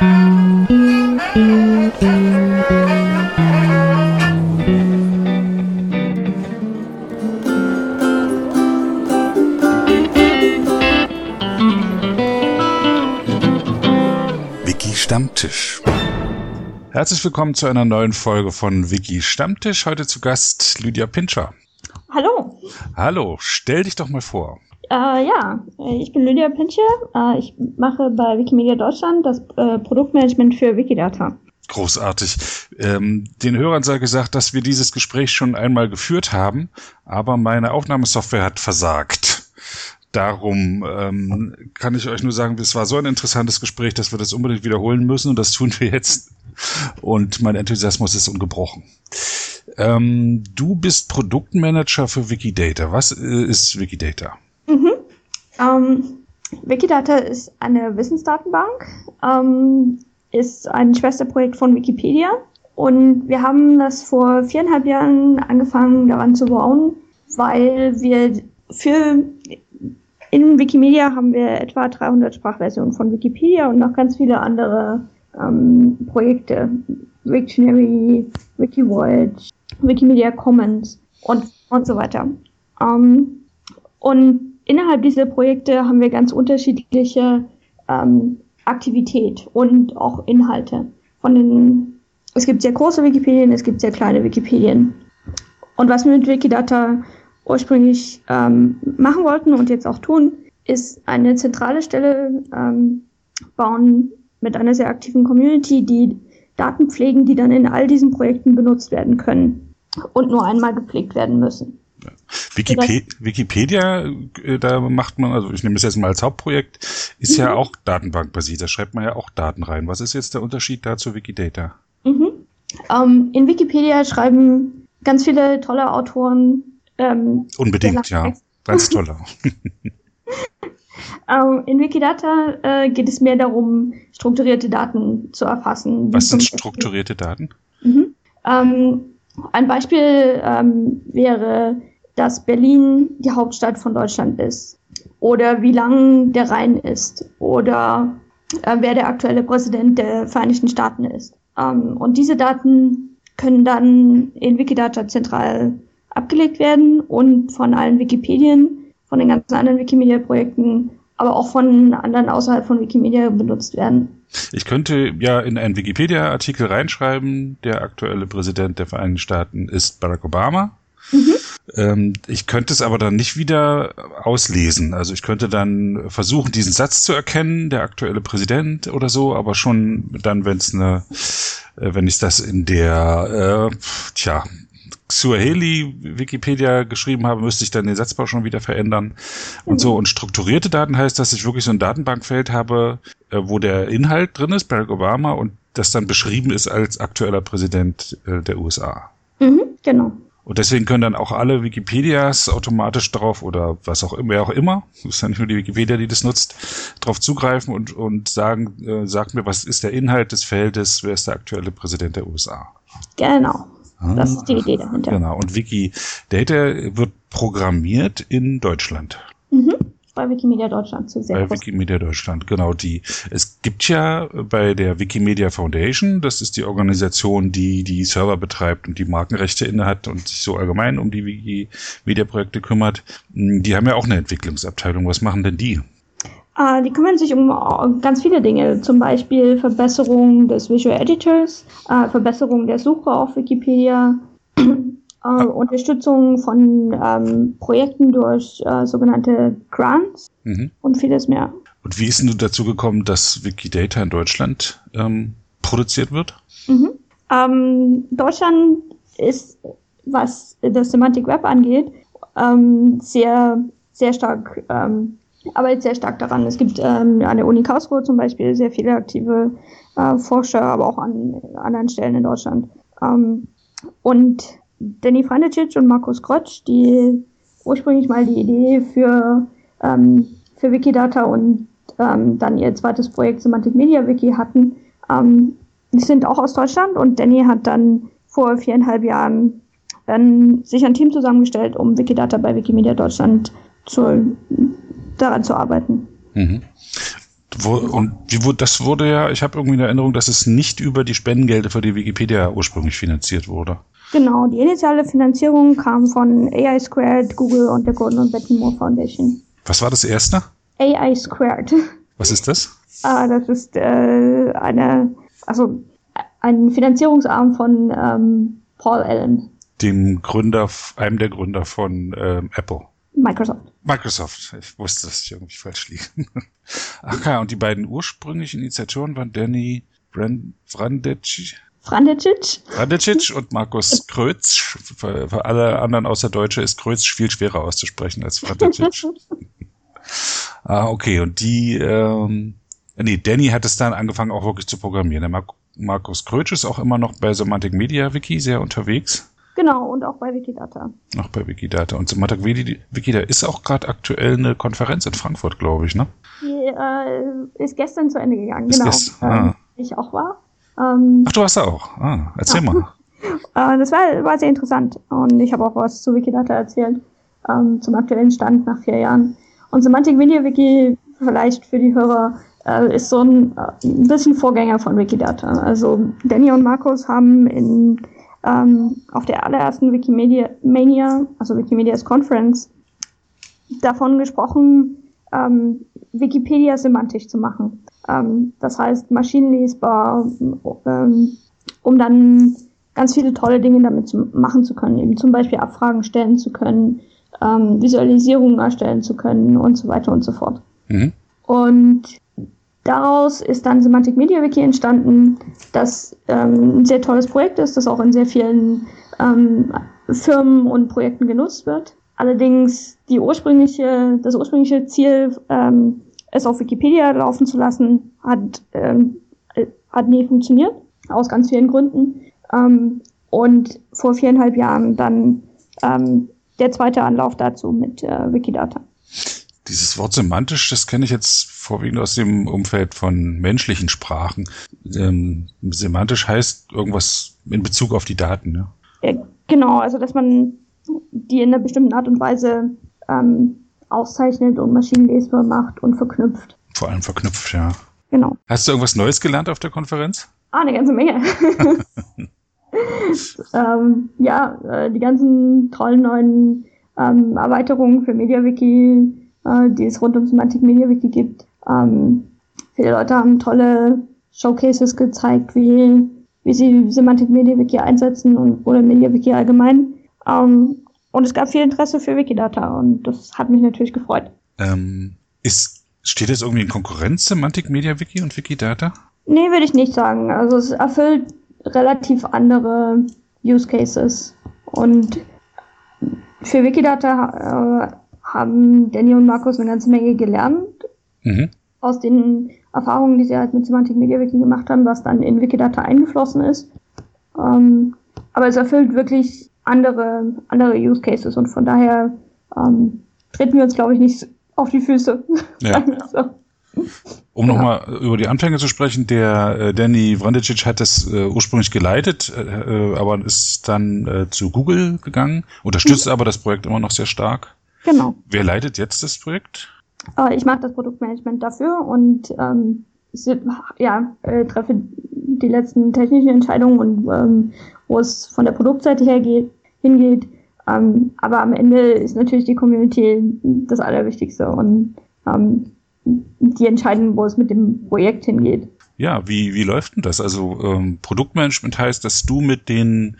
Wiki Stammtisch. Herzlich willkommen zu einer neuen Folge von Wiki Stammtisch. Heute zu Gast Lydia Pinscher. Hallo. Hallo, stell dich doch mal vor. Äh, ja, ich bin Lydia Pinscher. Äh, ich mache bei Wikimedia Deutschland das äh, Produktmanagement für Wikidata. Großartig. Ähm, den Hörern sei gesagt, dass wir dieses Gespräch schon einmal geführt haben, aber meine Aufnahmesoftware hat versagt. Darum ähm, kann ich euch nur sagen, es war so ein interessantes Gespräch, dass wir das unbedingt wiederholen müssen und das tun wir jetzt. Und mein Enthusiasmus ist ungebrochen. Ähm, du bist Produktmanager für Wikidata. Was äh, ist Wikidata? Mhm. Ähm, Wikidata ist eine Wissensdatenbank, ähm, ist ein Schwesterprojekt von Wikipedia und wir haben das vor viereinhalb Jahren angefangen daran zu bauen, weil wir für in Wikimedia haben wir etwa 300 Sprachversionen von Wikipedia und noch ganz viele andere ähm, Projekte. Wiktionary, WikiVoyage, Wikimedia Commons und, und so weiter. Ähm, und innerhalb dieser Projekte haben wir ganz unterschiedliche ähm, Aktivität und auch Inhalte. Von den, es gibt sehr große Wikipedien, es gibt sehr kleine Wikipedien. Und was wir mit Wikidata ursprünglich ähm, machen wollten und jetzt auch tun, ist eine zentrale Stelle ähm, bauen mit einer sehr aktiven Community, die Daten pflegen, die dann in all diesen Projekten benutzt werden können und nur einmal gepflegt werden müssen. Wikipe Wikipedia, äh, da macht man, also ich nehme das jetzt mal als Hauptprojekt, ist mhm. ja auch datenbankbasiert. Da schreibt man ja auch Daten rein. Was ist jetzt der Unterschied da zu Wikidata? Mhm. Ähm, in Wikipedia schreiben ganz viele tolle Autoren ähm, Unbedingt, ja. Ganz toller. ähm, in Wikidata äh, geht es mehr darum, strukturierte Daten zu erfassen. Was sind strukturierte Daten? Mhm. Ähm, ein Beispiel ähm, wäre, dass Berlin die Hauptstadt von Deutschland ist. Oder wie lang der Rhein ist. Oder äh, wer der aktuelle Präsident der Vereinigten Staaten ist. Ähm, und diese Daten können dann in Wikidata zentral abgelegt werden und von allen Wikipedien, von den ganzen anderen Wikimedia-Projekten, aber auch von anderen außerhalb von Wikimedia benutzt werden. Ich könnte ja in einen Wikipedia-Artikel reinschreiben, der aktuelle Präsident der Vereinigten Staaten ist Barack Obama. Mhm. Ähm, ich könnte es aber dann nicht wieder auslesen. Also ich könnte dann versuchen, diesen Satz zu erkennen, der aktuelle Präsident oder so, aber schon dann, wenn es eine, äh, wenn ich das in der, äh, tja, Suaheli Wikipedia geschrieben habe, müsste ich dann den Satzbau schon wieder verändern und so. Und strukturierte Daten heißt, dass ich wirklich so ein Datenbankfeld habe, äh, wo der Inhalt drin ist, Barack Obama, und das dann beschrieben ist als aktueller Präsident äh, der USA. Mhm, genau. Und deswegen können dann auch alle Wikipedias automatisch drauf oder was auch immer, wer auch immer, ist ja nicht nur die Wikipedia, die das nutzt, drauf zugreifen und, und sagen, äh, sagt mir, was ist der Inhalt des Feldes, wer ist der aktuelle Präsident der USA. Genau. Das ist die Idee dahinter. Genau. Und Wikidata wird programmiert in Deutschland. Mhm. Bei Wikimedia Deutschland zu sehr Bei Wikimedia Deutschland, genau die. Es gibt ja bei der Wikimedia Foundation, das ist die Organisation, die die Server betreibt und die Markenrechte innehat und sich so allgemein um die Wikimedia-Projekte kümmert. Die haben ja auch eine Entwicklungsabteilung. Was machen denn die? Äh, die kümmern sich um ganz viele Dinge, zum Beispiel Verbesserung des Visual Editors, äh, Verbesserung der Suche auf Wikipedia, äh, Unterstützung von ähm, Projekten durch äh, sogenannte Grants mhm. und vieles mehr. Und wie ist denn dazu gekommen, dass Wikidata in Deutschland ähm, produziert wird? Mhm. Ähm, Deutschland ist, was das Semantic Web angeht, ähm, sehr, sehr stark ähm, arbeitet sehr stark daran. Es gibt ähm, an der Uni Karlsruhe zum Beispiel sehr viele aktive äh, Forscher, aber auch an anderen Stellen in Deutschland. Ähm, und Danny Franicic und Markus Grotsch, die ursprünglich mal die Idee für, ähm, für Wikidata und ähm, dann ihr zweites Projekt Semantic Media Wiki hatten, ähm, sind auch aus Deutschland und Danny hat dann vor viereinhalb Jahren ähm, sich ein Team zusammengestellt, um Wikidata bei Wikimedia Deutschland zu daran zu arbeiten. Mhm. wo, und wie, wo, das wurde ja, ich habe irgendwie eine Erinnerung, dass es nicht über die Spendengelder für die Wikipedia ursprünglich finanziert wurde. Genau, die initiale Finanzierung kam von AI Squared, Google und der Gordon und Betty Moore Foundation. Was war das erste? AI Squared. Was ist das? Ah, das ist äh, eine, also ein Finanzierungsarm von ähm, Paul Allen. Dem Gründer, einem der Gründer von ähm, Apple. Microsoft. Microsoft. Ich wusste, dass ich irgendwie falsch liege. Ach ja, und die beiden ursprünglichen Initiatoren waren Danny Brand Vrandecic. Frandecic. Frandecic und Markus Krötz. Für, für, alle anderen außer Deutsche ist Krötz viel schwerer auszusprechen als Frandecic. ah, okay. Und die, ähm, nee, Danny hat es dann angefangen auch wirklich zu programmieren. Der Mar Markus Krötz ist auch immer noch bei Semantic Media Wiki sehr unterwegs. Genau, und auch bei Wikidata. Auch bei Wikidata. Und Semantic Wikidata ist auch gerade aktuell eine Konferenz in Frankfurt, glaube ich, ne? Die äh, ist gestern zu Ende gegangen, ist genau. Gest ah. Ähm, ich auch war. Ähm, Ach, du warst da auch. Ah, erzähl ja. mal. äh, das war, war sehr interessant. Und ich habe auch was zu Wikidata erzählt, ähm, zum aktuellen Stand nach vier Jahren. Und Semantic Media Wiki, vielleicht für die Hörer, äh, ist so ein, äh, ein bisschen Vorgänger von Wikidata. Also Danny und Markus haben in ähm, auf der allerersten Wikimedia Mania, also Wikimedias Conference, davon gesprochen, ähm, Wikipedia semantisch zu machen. Ähm, das heißt maschinenlesbar, ähm, um dann ganz viele tolle Dinge damit zu machen zu können, eben zum Beispiel Abfragen stellen zu können, ähm, Visualisierungen erstellen zu können und so weiter und so fort. Mhm. Und Daraus ist dann Semantic Media Wiki entstanden, das ähm, ein sehr tolles Projekt ist, das auch in sehr vielen ähm, Firmen und Projekten genutzt wird. Allerdings die ursprüngliche, das ursprüngliche Ziel, ähm, es auf Wikipedia laufen zu lassen, hat, ähm, hat nie funktioniert, aus ganz vielen Gründen. Ähm, und vor viereinhalb Jahren dann ähm, der zweite Anlauf dazu mit äh, Wikidata. Dieses Wort semantisch, das kenne ich jetzt vorwiegend aus dem Umfeld von menschlichen Sprachen. Ähm, semantisch heißt irgendwas in Bezug auf die Daten, ne? Ja, genau, also dass man die in einer bestimmten Art und Weise ähm, auszeichnet und maschinenlesbar macht und verknüpft. Vor allem verknüpft, ja. Genau. Hast du irgendwas Neues gelernt auf der Konferenz? Ah, eine ganze Menge. ähm, ja, äh, die ganzen tollen neuen ähm, Erweiterungen für MediaWiki, äh, die es rund um Semantic MediaWiki gibt. Ähm, viele Leute haben tolle Showcases gezeigt, wie, wie sie Semantic MediaWiki einsetzen und, oder MediaWiki allgemein. Ähm, und es gab viel Interesse für Wikidata und das hat mich natürlich gefreut. Ähm, ist, steht jetzt irgendwie in Konkurrenz Semantic MediaWiki und Wikidata? Nee, würde ich nicht sagen. Also es erfüllt relativ andere Use Cases. Und für Wikidata äh, haben Danny und Markus eine ganze Menge gelernt Mhm. aus den Erfahrungen, die sie halt mit Semantic Media Wiki gemacht haben, was dann in Wikidata eingeflossen ist. Ähm, aber es erfüllt wirklich andere, andere Use Cases und von daher ähm, treten wir uns, glaube ich, nicht auf die Füße. Ja. so. Um ja. nochmal über die Anfänge zu sprechen, der äh, Danny Vrandicic hat das äh, ursprünglich geleitet, äh, aber ist dann äh, zu Google gegangen, unterstützt mhm. aber das Projekt immer noch sehr stark. Genau. Wer leitet jetzt das Projekt? Äh, ich mache das Produktmanagement dafür und ähm, ja, äh, treffe die letzten technischen Entscheidungen und ähm, wo es von der Produktseite her geht, hingeht. Ähm, aber am Ende ist natürlich die Community das Allerwichtigste und ähm, die entscheiden, wo es mit dem Projekt hingeht. Ja, wie, wie läuft denn das? Also ähm, Produktmanagement heißt, dass du mit den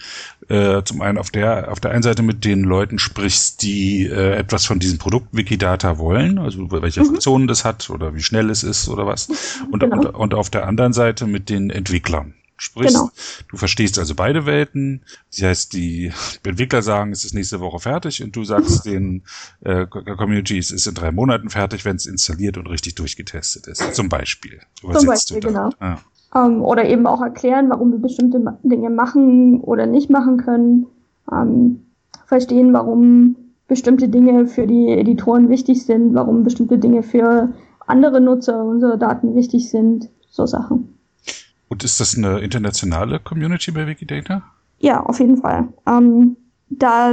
äh, zum einen auf der auf der einen Seite mit den Leuten sprichst, die äh, etwas von diesem Produkt Wikidata wollen, also welche mhm. Funktionen das hat oder wie schnell es ist oder was, und, genau. und, und auf der anderen Seite mit den Entwicklern. Sprich, genau. du verstehst also beide Welten. Das heißt, die Entwickler sagen, es ist nächste Woche fertig und du sagst den äh, Community, es ist in drei Monaten fertig, wenn es installiert und richtig durchgetestet ist. Zum Beispiel. Zum Beispiel, genau. Ah. Um, oder eben auch erklären, warum wir bestimmte Dinge machen oder nicht machen können. Um, verstehen, warum bestimmte Dinge für die Editoren wichtig sind, warum bestimmte Dinge für andere Nutzer unserer Daten wichtig sind. So Sachen. Und ist das eine internationale Community bei Wikidata? Ja, auf jeden Fall. Ähm, da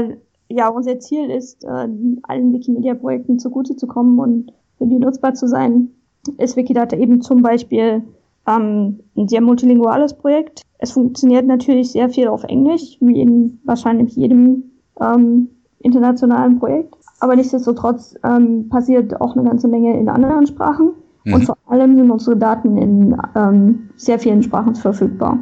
ja unser Ziel ist, äh, allen Wikimedia-Projekten zugute zu kommen und für die nutzbar zu sein, ist Wikidata eben zum Beispiel ähm, ein sehr multilinguales Projekt. Es funktioniert natürlich sehr viel auf Englisch, wie in wahrscheinlich jedem ähm, internationalen Projekt. Aber nichtsdestotrotz ähm, passiert auch eine ganze Menge in anderen Sprachen. Mhm. Und vor allem sind unsere Daten in ähm, sehr vielen Sprachen verfügbar.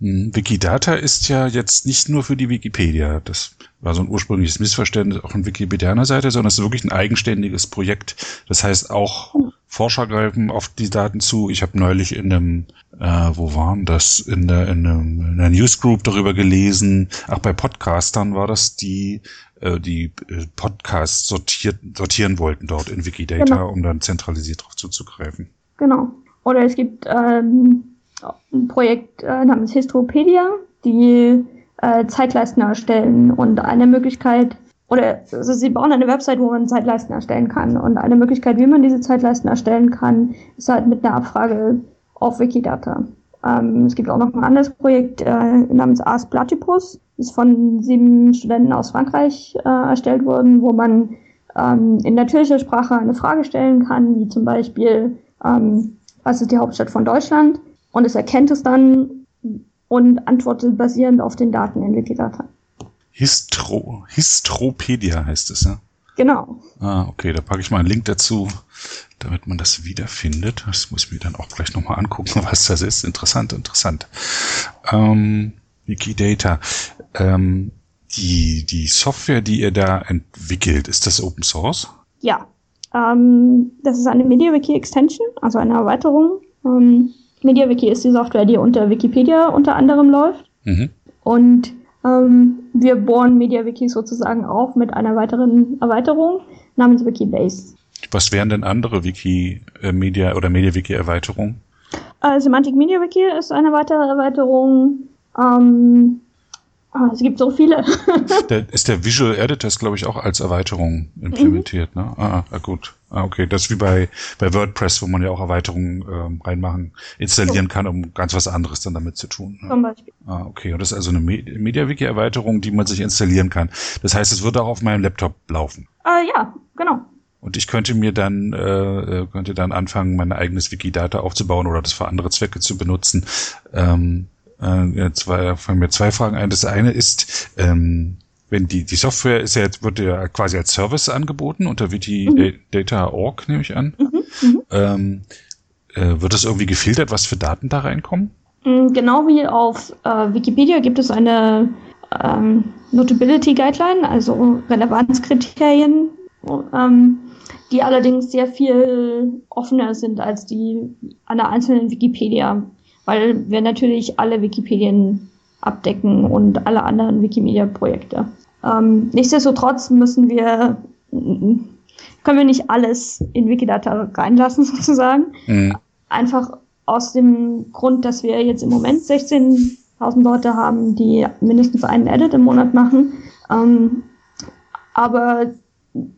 Hm, Wikidata ist ja jetzt nicht nur für die Wikipedia. Das war so ein ursprüngliches Missverständnis auch von Wikipedianer-Seite, sondern es ist wirklich ein eigenständiges Projekt. Das heißt, auch Forscher greifen auf die Daten zu. Ich habe neulich in einem, äh, wo waren das, in, der, in, einem, in einer Newsgroup darüber gelesen. Ach, bei Podcastern war das, die äh, die äh, Podcasts sortiert, sortieren wollten dort in Wikidata, genau. um dann zentralisiert darauf zuzugreifen. Genau. Oder es gibt ähm, ein Projekt äh, namens Histropedia, die äh, Zeitleisten erstellen und eine Möglichkeit, oder also sie bauen eine Website, wo man Zeitleisten erstellen kann. Und eine Möglichkeit, wie man diese Zeitleisten erstellen kann, ist halt mit einer Abfrage auf Wikidata. Ähm, es gibt auch noch ein anderes Projekt äh, namens Ars Platypus, ist von sieben Studenten aus Frankreich äh, erstellt worden, wo man ähm, in natürlicher Sprache eine Frage stellen kann, wie zum Beispiel, ähm, was ist die Hauptstadt von Deutschland? Und es erkennt es dann und antwortet basierend auf den Daten in Wikidata. Histro, Histropedia heißt es, ja? Genau. Ah, okay, da packe ich mal einen Link dazu, damit man das wiederfindet. Das muss ich mir dann auch gleich nochmal angucken, was das ist. Interessant, interessant. Ähm, Wikidata. Ähm, die, die Software, die ihr da entwickelt, ist das Open Source? Ja. Ähm, das ist eine MediaWiki Extension, also eine Erweiterung. Ähm, MediaWiki ist die Software, die unter Wikipedia unter anderem läuft. Mhm. Und ähm, wir bohren MediaWiki sozusagen auf mit einer weiteren Erweiterung namens Wikibase. Was wären denn andere Wiki äh, Media oder MediaWiki Erweiterungen? Äh, Semantic MediaWiki ist eine weitere Erweiterung. Ähm, Ah, es gibt so viele. der, ist der Visual Editor, glaube ich, auch als Erweiterung implementiert, mhm. ne? Ah, ah, gut. Ah, okay. Das ist wie bei, bei WordPress, wo man ja auch Erweiterungen ähm, reinmachen, installieren so. kann, um ganz was anderes dann damit zu tun. Ne? Zum Beispiel. Ah, okay. Und das ist also eine MediaWiki-Erweiterung, die man sich installieren kann. Das heißt, es würde auch auf meinem Laptop laufen. Äh, ja, genau. Und ich könnte mir dann, äh, könnte dann anfangen, mein eigenes Wikidata aufzubauen oder das für andere Zwecke zu benutzen. Ähm, äh, zwei, fangen mir zwei Fragen ein. Das eine ist, ähm, wenn die, die Software ist ja jetzt, wird ja quasi als Service angeboten unter Wikidata.org, nehme ich an. Mhm, mhm, ähm, äh, wird das irgendwie gefiltert, was für Daten da reinkommen? Mm, genau wie auf äh, Wikipedia gibt es eine ähm, Notability Guideline, also Relevanzkriterien, ähm, die allerdings sehr viel offener sind als die an der einzelnen Wikipedia weil wir natürlich alle Wikipedien abdecken und alle anderen Wikimedia-Projekte. Ähm, nichtsdestotrotz müssen wir, können wir nicht alles in Wikidata reinlassen sozusagen. Mhm. Einfach aus dem Grund, dass wir jetzt im Moment 16.000 Leute haben, die mindestens einen Edit im Monat machen. Ähm, aber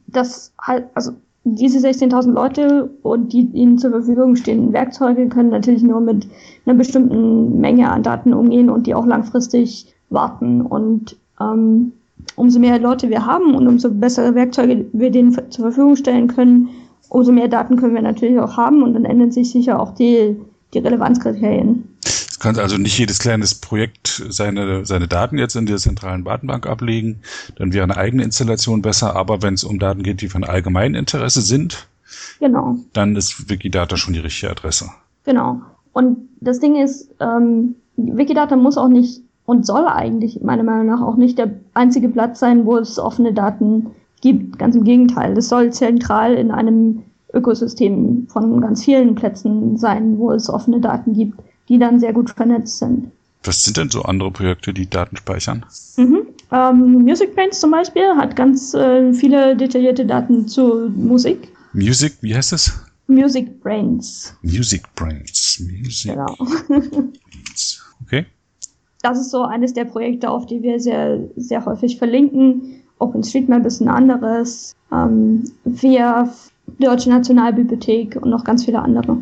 das halt, also diese 16.000 Leute und die ihnen zur Verfügung stehenden Werkzeuge können natürlich nur mit einer bestimmten Menge an Daten umgehen und die auch langfristig warten. Und ähm, umso mehr Leute wir haben und umso bessere Werkzeuge wir denen zur Verfügung stellen können, umso mehr Daten können wir natürlich auch haben und dann ändern sich sicher auch die, die Relevanzkriterien. Es kann also nicht jedes kleines Projekt seine, seine Daten jetzt in der zentralen Datenbank ablegen. Dann wäre eine eigene Installation besser. Aber wenn es um Daten geht, die von allgemeinem Interesse sind, genau. dann ist Wikidata schon die richtige Adresse. Genau. Und das Ding ist, ähm, Wikidata muss auch nicht und soll eigentlich meiner Meinung nach auch nicht der einzige Platz sein, wo es offene Daten gibt. Ganz im Gegenteil. Das soll zentral in einem Ökosystem von ganz vielen Plätzen sein, wo es offene Daten gibt die dann sehr gut vernetzt sind. Was sind denn so andere Projekte, die Daten speichern? Mhm. Ähm, Music Brains zum Beispiel hat ganz äh, viele detaillierte Daten zu Musik. Music, wie heißt es? Music Brains. Music Brains. Music genau. Brains. Okay. Das ist so eines der Projekte, auf die wir sehr, sehr häufig verlinken. OpenStreetMap ist ein anderes. Ähm, wir, Deutsche Nationalbibliothek und noch ganz viele andere.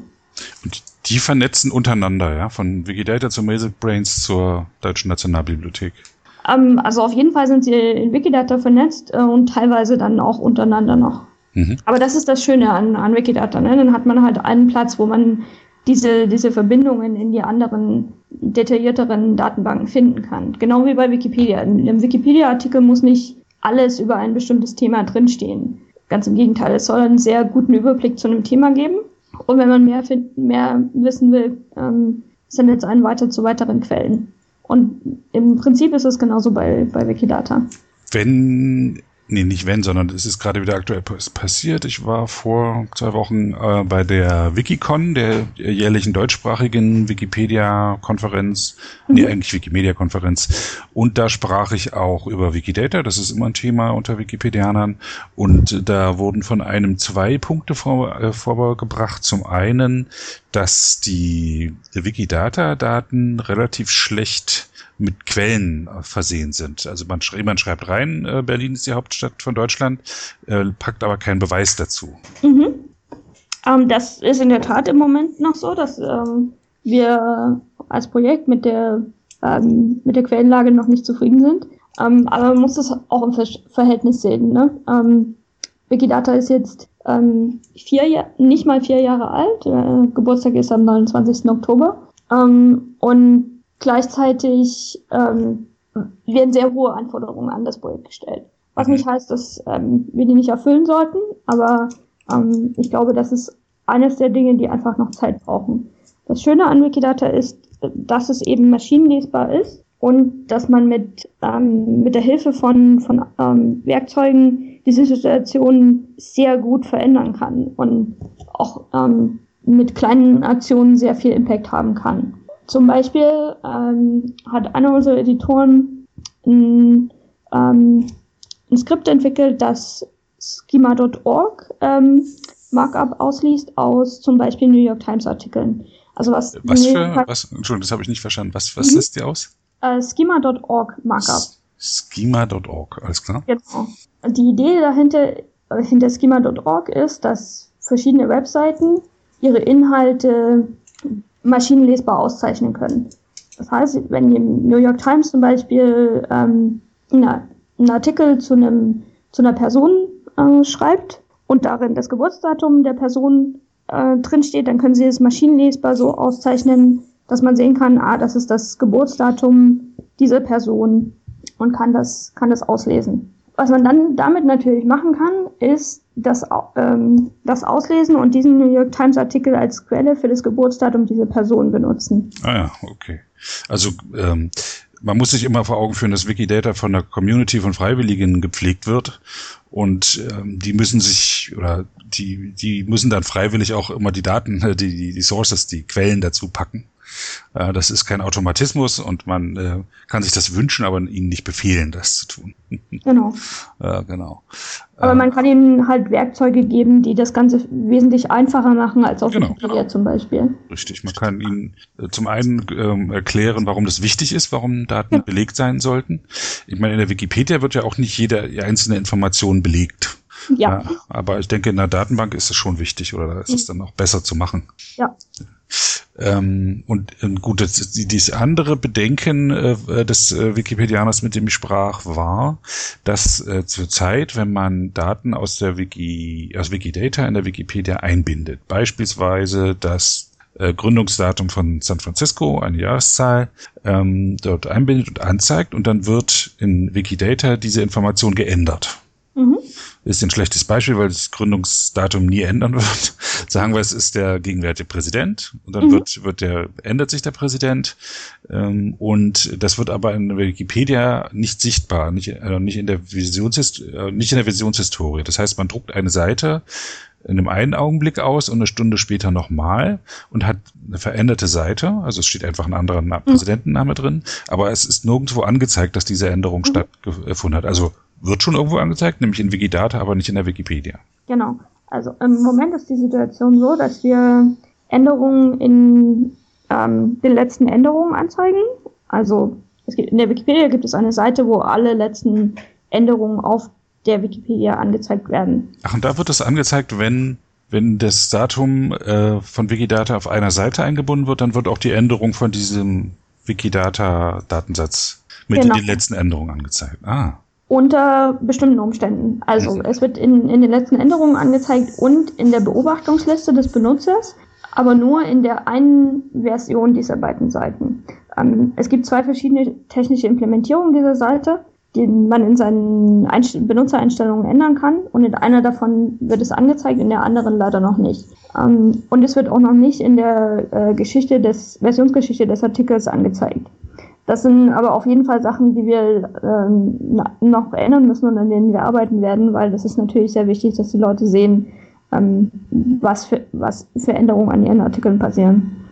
Und die vernetzen untereinander, ja, von Wikidata zu Basic Brains zur Deutschen Nationalbibliothek. Ähm, also auf jeden Fall sind sie in Wikidata vernetzt äh, und teilweise dann auch untereinander noch. Mhm. Aber das ist das Schöne an, an Wikidata. Ne? Dann hat man halt einen Platz, wo man diese, diese Verbindungen in die anderen detaillierteren Datenbanken finden kann. Genau wie bei Wikipedia. In einem Wikipedia-Artikel muss nicht alles über ein bestimmtes Thema drinstehen. Ganz im Gegenteil, es soll einen sehr guten Überblick zu einem Thema geben. Und wenn man mehr, mehr wissen will, ähm, sendet es einen weiter zu weiteren Quellen. Und im Prinzip ist es genauso bei, bei Wikidata. Wenn Nee, nicht wenn, sondern es ist gerade wieder aktuell passiert. Ich war vor zwei Wochen äh, bei der Wikicon, der jährlichen deutschsprachigen Wikipedia-Konferenz, mhm. nee, eigentlich Wikimedia-Konferenz. Und da sprach ich auch über Wikidata, das ist immer ein Thema unter Wikipedianern. Und da wurden von einem zwei Punkte vor, äh, vorgebracht. Zum einen, dass die Wikidata-Daten relativ schlecht mit Quellen äh, versehen sind. Also man, sch man schreibt rein, äh, Berlin ist die Hauptstadt von Deutschland, äh, packt aber keinen Beweis dazu. Mhm. Ähm, das ist in der Tat im Moment noch so, dass ähm, wir als Projekt mit der, ähm, mit der Quellenlage noch nicht zufrieden sind. Ähm, aber man muss das auch im Ver Verhältnis sehen. Ne? Ähm, Wikidata ist jetzt ähm, vier nicht mal vier Jahre alt. Äh, Geburtstag ist am 29. Oktober. und Gleichzeitig ähm, werden sehr hohe Anforderungen an das Projekt gestellt. Was mhm. nicht heißt, dass ähm, wir die nicht erfüllen sollten, aber ähm, ich glaube, das ist eines der Dinge, die einfach noch Zeit brauchen. Das Schöne an Wikidata ist, dass es eben maschinenlesbar ist und dass man mit, ähm, mit der Hilfe von, von ähm, Werkzeugen diese Situation sehr gut verändern kann und auch ähm, mit kleinen Aktionen sehr viel Impact haben kann. Zum Beispiel ähm, hat einer unserer Editoren ein, ähm, ein Skript entwickelt, das schema.org ähm, Markup ausliest aus zum Beispiel New York Times Artikeln. Also was, was für, was, Entschuldigung, das habe ich nicht verstanden. Was, was mhm. ist die aus? Äh, schema.org Markup. Schema.org, alles klar. Genau. Die Idee dahinter, hinter schema.org ist, dass verschiedene Webseiten ihre Inhalte maschinenlesbar auszeichnen können. Das heißt, wenn die New York Times zum Beispiel ähm, na, einen Artikel zu, einem, zu einer Person äh, schreibt und darin das Geburtsdatum der Person äh, drinsteht, dann können sie es maschinenlesbar so auszeichnen, dass man sehen kann, ah, das ist das Geburtsdatum dieser Person und kann das, kann das auslesen. Was man dann damit natürlich machen kann, ist das, ähm, das auslesen und diesen New York Times Artikel als Quelle für das Geburtsdatum dieser Person benutzen. Ah ja, okay. Also ähm, man muss sich immer vor Augen führen, dass Wikidata von der Community von Freiwilligen gepflegt wird und ähm, die müssen sich oder die die müssen dann freiwillig auch immer die Daten, die die, die Sources, die Quellen dazu packen. Äh, das ist kein Automatismus und man äh, kann sich das wünschen, aber ihnen nicht befehlen, das zu tun. Genau. ja, genau. Aber man kann ihnen halt Werkzeuge geben, die das Ganze wesentlich einfacher machen als auf genau, Wikipedia genau. zum Beispiel. Richtig. Man kann ihnen äh, zum einen ähm, erklären, warum das wichtig ist, warum Daten ja. belegt sein sollten. Ich meine, in der Wikipedia wird ja auch nicht jede einzelne Information belegt. Ja. ja. Aber ich denke, in der Datenbank ist es schon wichtig oder da ist es mhm. dann auch besser zu machen. Ja. Ähm, und ähm, gut, das, dieses andere Bedenken äh, des äh, Wikipedianers, mit dem ich sprach, war, dass äh, zurzeit, wenn man Daten aus der Wiki, aus Wikidata in der Wikipedia einbindet, beispielsweise das äh, Gründungsdatum von San Francisco, eine Jahreszahl, ähm, dort einbindet und anzeigt und dann wird in Wikidata diese Information geändert. Ist ein schlechtes Beispiel, weil das Gründungsdatum nie ändern wird. Sagen wir, es ist der gegenwärtige Präsident und dann mhm. wird, wird der, ändert sich der Präsident ähm, und das wird aber in Wikipedia nicht sichtbar, nicht, äh, nicht in der Visionshist äh, nicht in der Visionshistorie. Das heißt, man druckt eine Seite in einem einen Augenblick aus und eine Stunde später nochmal und hat eine veränderte Seite. Also es steht einfach ein anderer mhm. Präsidentenname drin, aber es ist nirgendwo angezeigt, dass diese Änderung mhm. stattgefunden hat. Also wird schon irgendwo angezeigt, nämlich in Wikidata, aber nicht in der Wikipedia. Genau. Also im Moment ist die Situation so, dass wir Änderungen in ähm, den letzten Änderungen anzeigen. Also es gibt, in der Wikipedia gibt es eine Seite, wo alle letzten Änderungen auf der Wikipedia angezeigt werden. Ach, und da wird es angezeigt, wenn wenn das Datum äh, von Wikidata auf einer Seite eingebunden wird, dann wird auch die Änderung von diesem Wikidata-Datensatz mit genau. den letzten Änderungen angezeigt. Ah. Unter bestimmten Umständen. Also mhm. es wird in, in den letzten Änderungen angezeigt und in der Beobachtungsliste des Benutzers, aber nur in der einen Version dieser beiden Seiten. Ähm, es gibt zwei verschiedene technische Implementierungen dieser Seite, die man in seinen Einst Benutzereinstellungen ändern kann und in einer davon wird es angezeigt, in der anderen leider noch nicht. Ähm, und es wird auch noch nicht in der äh, Geschichte des Versionsgeschichte des Artikels angezeigt. Das sind aber auf jeden Fall Sachen, die wir ähm, noch ändern müssen und an denen wir arbeiten werden, weil das ist natürlich sehr wichtig, dass die Leute sehen, ähm, was, für, was für Änderungen an ihren Artikeln passieren.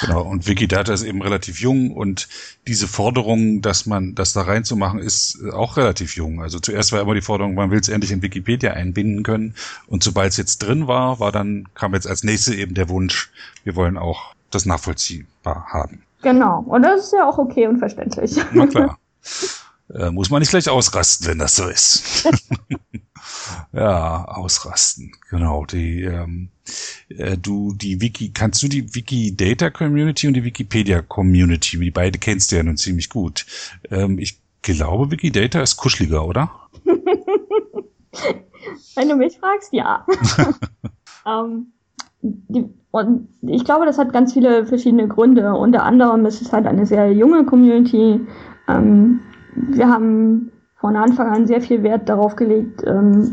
Genau, und Wikidata ist eben relativ jung und diese Forderung, dass man das da reinzumachen, ist auch relativ jung. Also zuerst war immer die Forderung, man will es endlich in Wikipedia einbinden können. Und sobald es jetzt drin war, war dann, kam jetzt als nächstes eben der Wunsch, wir wollen auch das nachvollziehbar haben. Genau. Und das ist ja auch okay und verständlich. Na klar. Äh, muss man nicht gleich ausrasten, wenn das so ist. ja, ausrasten. Genau. Die, ähm, äh, du, die Wiki, kannst du die Wikidata Community und die Wikipedia Community, die beide kennst du ja nun ziemlich gut. Ähm, ich glaube, Wikidata ist kuscheliger, oder? wenn du mich fragst, ja. ähm, die, und ich glaube, das hat ganz viele verschiedene Gründe. Unter anderem ist es halt eine sehr junge Community. Ähm, wir haben von Anfang an sehr viel Wert darauf gelegt, ähm,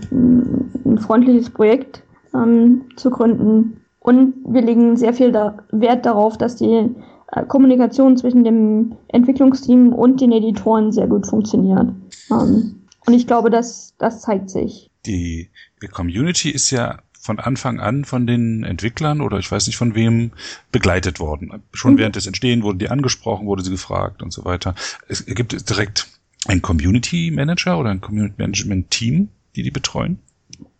ein freundliches Projekt ähm, zu gründen. Und wir legen sehr viel da Wert darauf, dass die äh, Kommunikation zwischen dem Entwicklungsteam und den Editoren sehr gut funktioniert. Ähm, und ich glaube, das, das zeigt sich. Die Community ist ja von Anfang an von den Entwicklern oder ich weiß nicht von wem begleitet worden. Schon mhm. während des Entstehen wurden die angesprochen, wurde sie gefragt und so weiter. Es gibt direkt einen Community Manager oder ein Community Management Team, die die betreuen?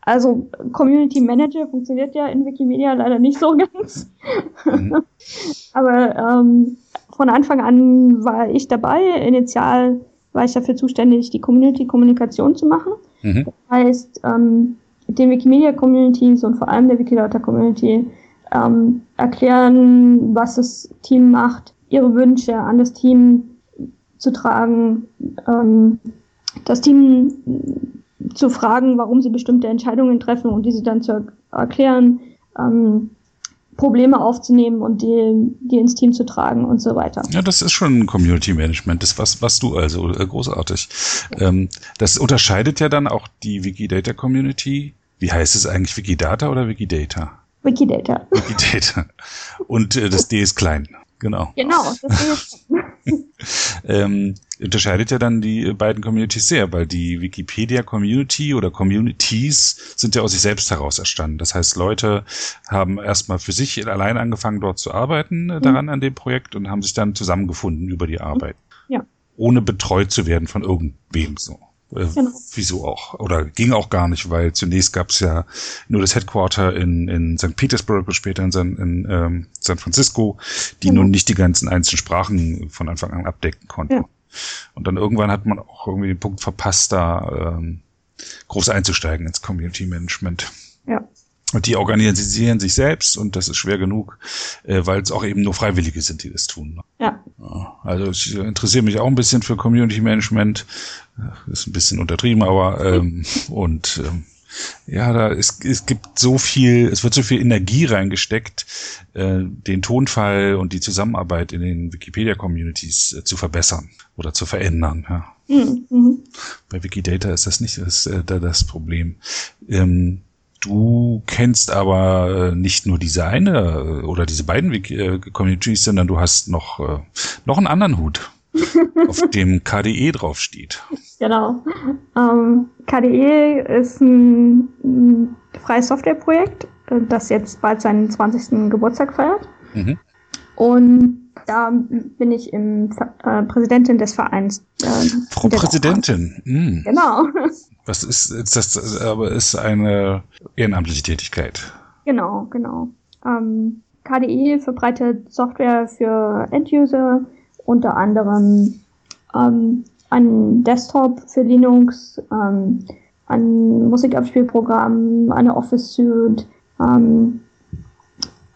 Also Community Manager funktioniert ja in Wikimedia leider nicht so ganz. Mhm. Aber ähm, von Anfang an war ich dabei. Initial war ich dafür zuständig, die Community-Kommunikation zu machen. Mhm. Das heißt, ähm, den Wikimedia-Communities und vor allem der Wikidata-Community ähm, erklären, was das Team macht, ihre Wünsche an das Team zu tragen, ähm, das Team zu fragen, warum sie bestimmte Entscheidungen treffen und diese dann zu erklären, ähm, Probleme aufzunehmen und die, die ins Team zu tragen und so weiter. Ja, das ist schon Community Management, das was, was du also äh, großartig. Ähm, das unterscheidet ja dann auch die Wikidata Community wie heißt es eigentlich? Wikidata oder Wikidata? Wikidata. Wikidata. Und äh, das D ist klein. Genau. Genau, das ähm, unterscheidet ja dann die beiden Communities sehr, weil die Wikipedia-Community oder Communities sind ja aus sich selbst heraus erstanden. Das heißt, Leute haben erstmal für sich allein angefangen, dort zu arbeiten, äh, mhm. daran an dem Projekt und haben sich dann zusammengefunden über die Arbeit. Ja. Ohne betreut zu werden von irgendwem so. Äh, genau. Wieso auch? Oder ging auch gar nicht, weil zunächst gab es ja nur das Headquarter in, in St. Petersburg und später in, San, in ähm, San Francisco, die genau. nun nicht die ganzen einzelnen Sprachen von Anfang an abdecken konnten. Ja. Und dann irgendwann hat man auch irgendwie den Punkt verpasst, da ähm, groß einzusteigen ins Community Management. Ja. Und die organisieren sich selbst und das ist schwer genug, äh, weil es auch eben nur Freiwillige sind, die das tun. Ja. Also ich interessiere mich auch ein bisschen für Community Management. Ist ein bisschen untertrieben, aber ähm, und ähm, ja, da ist, es gibt so viel, es wird so viel Energie reingesteckt, äh, den Tonfall und die Zusammenarbeit in den Wikipedia-Communities äh, zu verbessern oder zu verändern. Ja. Mhm. mhm. Bei Wikidata ist das nicht das, äh, das Problem. Ähm, Du kennst aber äh, nicht nur diese eine äh, oder diese beiden äh, Communities, sondern du hast noch, noch einen anderen Hut, auf dem KDE draufsteht. Genau. Ähm, KDE ist ein, ein freies Softwareprojekt, das jetzt bald seinen 20. Geburtstag feiert. Mhm. Und da bin ich im äh, Präsidentin des Vereins. Äh, Frau Präsidentin. Mhm. Genau. Was ist, ist das? Aber ist eine ehrenamtliche Tätigkeit. Genau, genau. Ähm, KDE verbreitet Software für End-User, unter anderem ähm, ein Desktop für Linux, ähm, ein Musikabspielprogramm, eine Office Suite, ähm,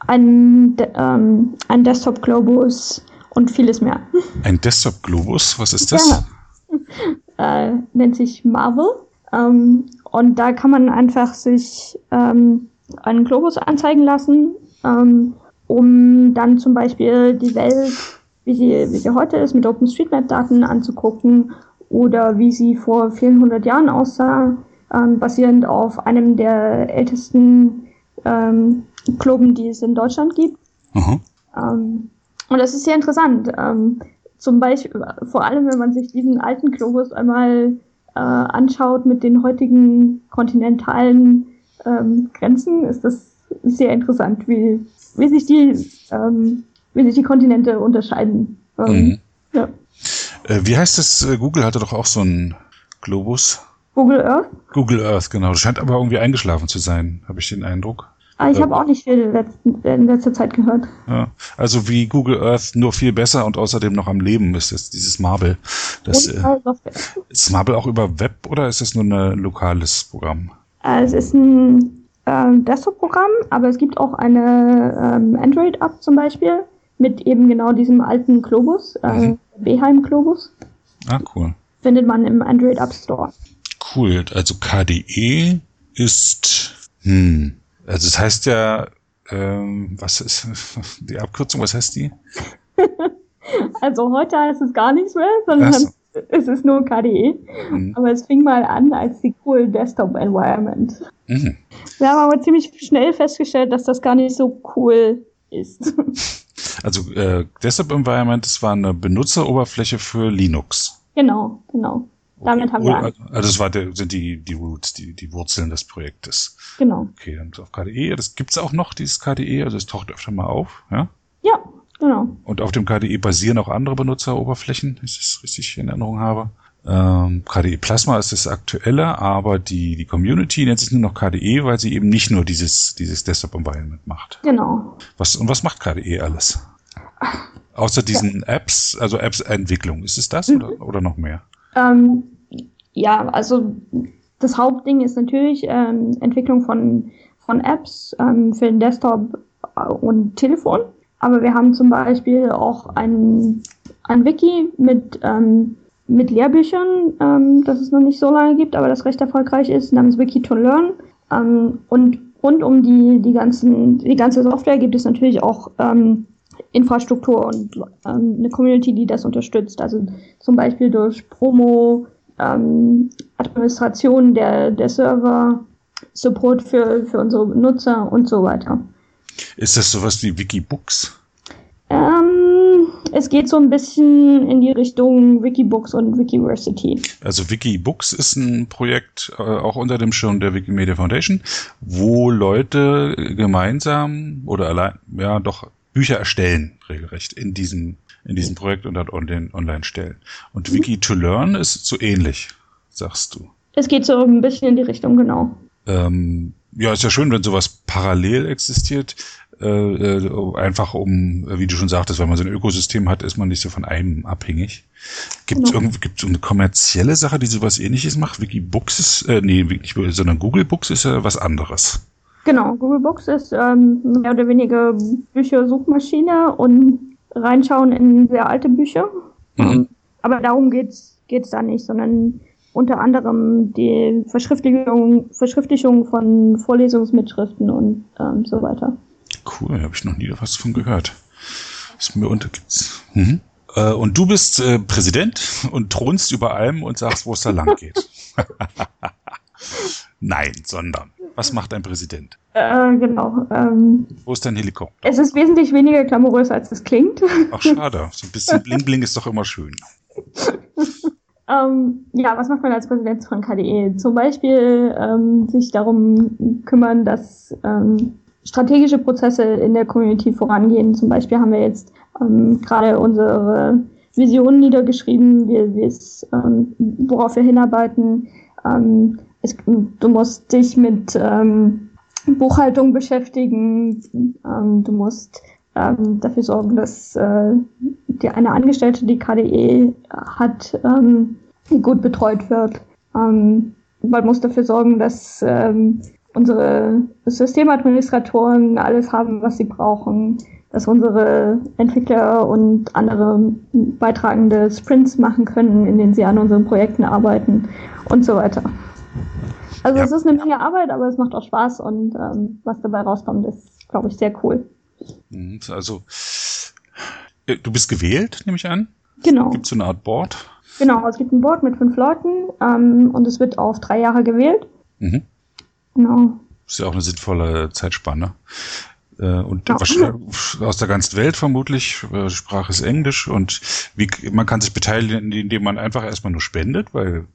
ein, ähm, ein Desktop Globus und vieles mehr. Ein Desktop Globus, was ist das? Ja. äh, nennt sich Marvel. Ähm, und da kann man einfach sich ähm, einen Globus anzeigen lassen, ähm, um dann zum Beispiel die Welt, wie sie, wie sie heute ist, mit OpenStreetMap-Daten anzugucken oder wie sie vor vielen hundert Jahren aussah, ähm, basierend auf einem der ältesten ähm, Globen, die es in Deutschland gibt. Ähm, und das ist sehr interessant. Ähm, zum Beispiel, vor allem wenn man sich diesen alten Globus einmal äh, anschaut mit den heutigen kontinentalen ähm, Grenzen, ist das sehr interessant, wie, wie sich die ähm, wie sich die Kontinente unterscheiden. Ähm, mhm. ja. Äh, wie heißt es? Äh, Google hatte doch auch so einen Globus. Google Earth? Google Earth, genau. Das scheint aber irgendwie eingeschlafen zu sein, habe ich den Eindruck. Ah, ich habe auch nicht viel letzten, in letzter Zeit gehört. Ja, also wie Google Earth nur viel besser und außerdem noch am Leben ist jetzt dieses Marble. Das, äh, ist Marble auch über Web oder ist das nur ein lokales Programm? Äh, es ist ein äh, Desktop-Programm, aber es gibt auch eine ähm, Android-App zum Beispiel mit eben genau diesem alten Globus, äh, mhm. Beheim Globus. Ah, cool. Findet man im Android App Store. Cool. Also KDE ist, hm, also es das heißt ja, ähm, was ist die Abkürzung, was heißt die? also heute heißt es gar nichts mehr, sondern so. es ist nur KDE. Mhm. Aber es fing mal an als die cool Desktop Environment. Mhm. Wir haben aber ziemlich schnell festgestellt, dass das gar nicht so cool ist. Also äh, Desktop Environment, das war eine Benutzeroberfläche für Linux. Genau, genau. Damit haben wir. Also, also das war der, sind die, die Roots, die, die Wurzeln des Projektes. Genau. Okay, dann auf KDE. Das gibt's auch noch, dieses KDE, also es taucht öfter mal auf, ja? Ja, genau. Und auf dem KDE basieren auch andere Benutzeroberflächen, wenn ich das richtig in Erinnerung habe. Ähm, KDE Plasma ist das aktuelle, aber die, die Community nennt sich nur noch KDE, weil sie eben nicht nur dieses, dieses Desktop-Environment macht. Genau. Was, und was macht KDE alles? Außer diesen ja. Apps, also Apps-Entwicklung, ist es das mhm. oder, oder noch mehr? Ähm, ja, also das Hauptding ist natürlich ähm, Entwicklung von, von Apps ähm, für den Desktop und Telefon. Aber wir haben zum Beispiel auch ein, ein Wiki mit ähm, mit Lehrbüchern, ähm, das es noch nicht so lange gibt, aber das recht erfolgreich ist, namens Wiki to Learn. Ähm, und rund um die, die, ganzen, die ganze Software gibt es natürlich auch ähm, Infrastruktur und ähm, eine Community, die das unterstützt. Also zum Beispiel durch Promo, ähm, Administration der, der Server, Support für, für unsere Nutzer und so weiter. Ist das sowas wie Wikibooks? Ähm, es geht so ein bisschen in die Richtung Wikibooks und Wikiversity. Also Wikibooks ist ein Projekt äh, auch unter dem Schirm der Wikimedia Foundation, wo Leute gemeinsam oder allein, ja doch Bücher erstellen, regelrecht, in diesem, in diesem Projekt und dann online stellen. Und mhm. Wiki to Learn ist so ähnlich, sagst du. Es geht so ein bisschen in die Richtung, genau. Ähm, ja, ist ja schön, wenn sowas parallel existiert. Äh, äh, einfach um, wie du schon sagtest, wenn man so ein Ökosystem hat, ist man nicht so von einem abhängig. Gibt es genau. irgendwie gibt's eine kommerzielle Sache, die sowas ähnliches macht? Wikibooks ist, äh, nee, nicht, sondern Google Books ist ja was anderes. Genau, Google Books ist ähm, mehr oder weniger Büchersuchmaschine und reinschauen in sehr alte Bücher. Mhm. Ähm, aber darum geht's geht's da nicht, sondern unter anderem die Verschriftlichung, Verschriftlichung von Vorlesungsmitschriften und ähm, so weiter. Cool, habe ich noch nie was von gehört. Ist mir unter mhm. äh, Und du bist äh, Präsident und thronst über allem und sagst, wo es da lang geht. Nein, sondern was macht ein Präsident? Äh, genau. Ähm, wo ist dein Helikopter? Es ist wesentlich weniger glamourös, als es klingt. Ach, schade. So ein bisschen Bling-Bling ist doch immer schön. Ähm, ja, was macht man als Präsident von KDE? Zum Beispiel ähm, sich darum kümmern, dass ähm, strategische Prozesse in der Community vorangehen. Zum Beispiel haben wir jetzt ähm, gerade unsere Visionen niedergeschrieben, wie, wie es, ähm, worauf wir hinarbeiten. Ähm, es, du musst dich mit ähm, Buchhaltung beschäftigen. Ähm, du musst ähm, dafür sorgen, dass äh, die eine Angestellte, die KDE hat, ähm, gut betreut wird. Ähm, man muss dafür sorgen, dass ähm, unsere Systemadministratoren alles haben, was sie brauchen, dass unsere Entwickler und andere beitragende Sprints machen können, in denen sie an unseren Projekten arbeiten und so weiter. Also ja. es ist eine Menge Arbeit, aber es macht auch Spaß und ähm, was dabei rauskommt, ist, glaube ich, sehr cool. Mhm, also äh, du bist gewählt, nehme ich an? Genau. Gibt es so eine Art Board? Genau, es gibt ein Board mit fünf Leuten ähm, und es wird auf drei Jahre gewählt. Mhm. Genau. Ist ja auch eine sinnvolle Zeitspanne. Äh, und ja. aus der ganzen Welt vermutlich. Äh, Sprache ist Englisch und wie, man kann sich beteiligen, indem man einfach erstmal nur spendet, weil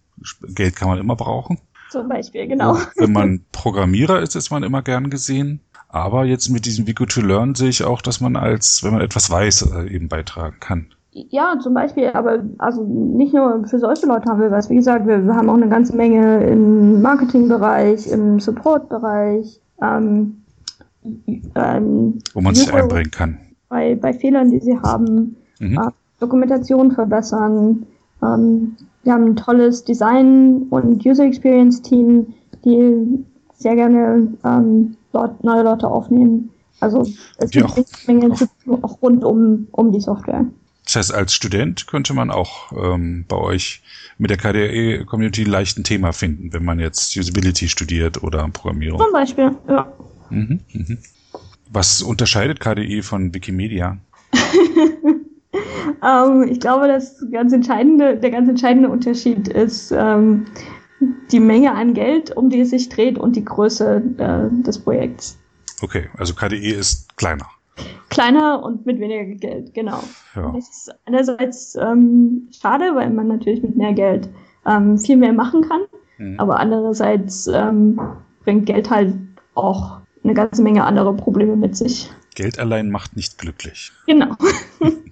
Geld kann man immer brauchen. Zum Beispiel, genau. Und wenn man Programmierer ist, ist man immer gern gesehen. Aber jetzt mit diesem Vico to Learn sehe ich auch, dass man als, wenn man etwas weiß, äh, eben beitragen kann. Ja, zum Beispiel, aber also nicht nur für solche Leute haben wir was. Wie gesagt, wir, wir haben auch eine ganze Menge im Marketingbereich, im Supportbereich, ähm, ähm, wo man sich einbringen kann. Bei, bei Fehlern, die sie haben, mhm. äh, Dokumentation verbessern. Ähm, wir haben ein tolles Design- und User Experience-Team, die sehr gerne ähm, Leute, neue Leute aufnehmen. Also es gibt eine Menge zu tun, auch rund um, um die Software. Das heißt, als Student könnte man auch ähm, bei euch mit der KDE-Community leicht ein Thema finden, wenn man jetzt Usability studiert oder Programmierung. Zum Beispiel, ja. Mhm, mhm. Was unterscheidet KDE von Wikimedia? ähm, ich glaube, das ganz entscheidende, der ganz entscheidende Unterschied ist ähm, die Menge an Geld, um die es sich dreht und die Größe äh, des Projekts. Okay, also KDE ist kleiner. Kleiner und mit weniger Geld, genau. Ja. Das ist einerseits ähm, schade, weil man natürlich mit mehr Geld ähm, viel mehr machen kann, mhm. aber andererseits ähm, bringt Geld halt auch eine ganze Menge andere Probleme mit sich. Geld allein macht nicht glücklich. Genau.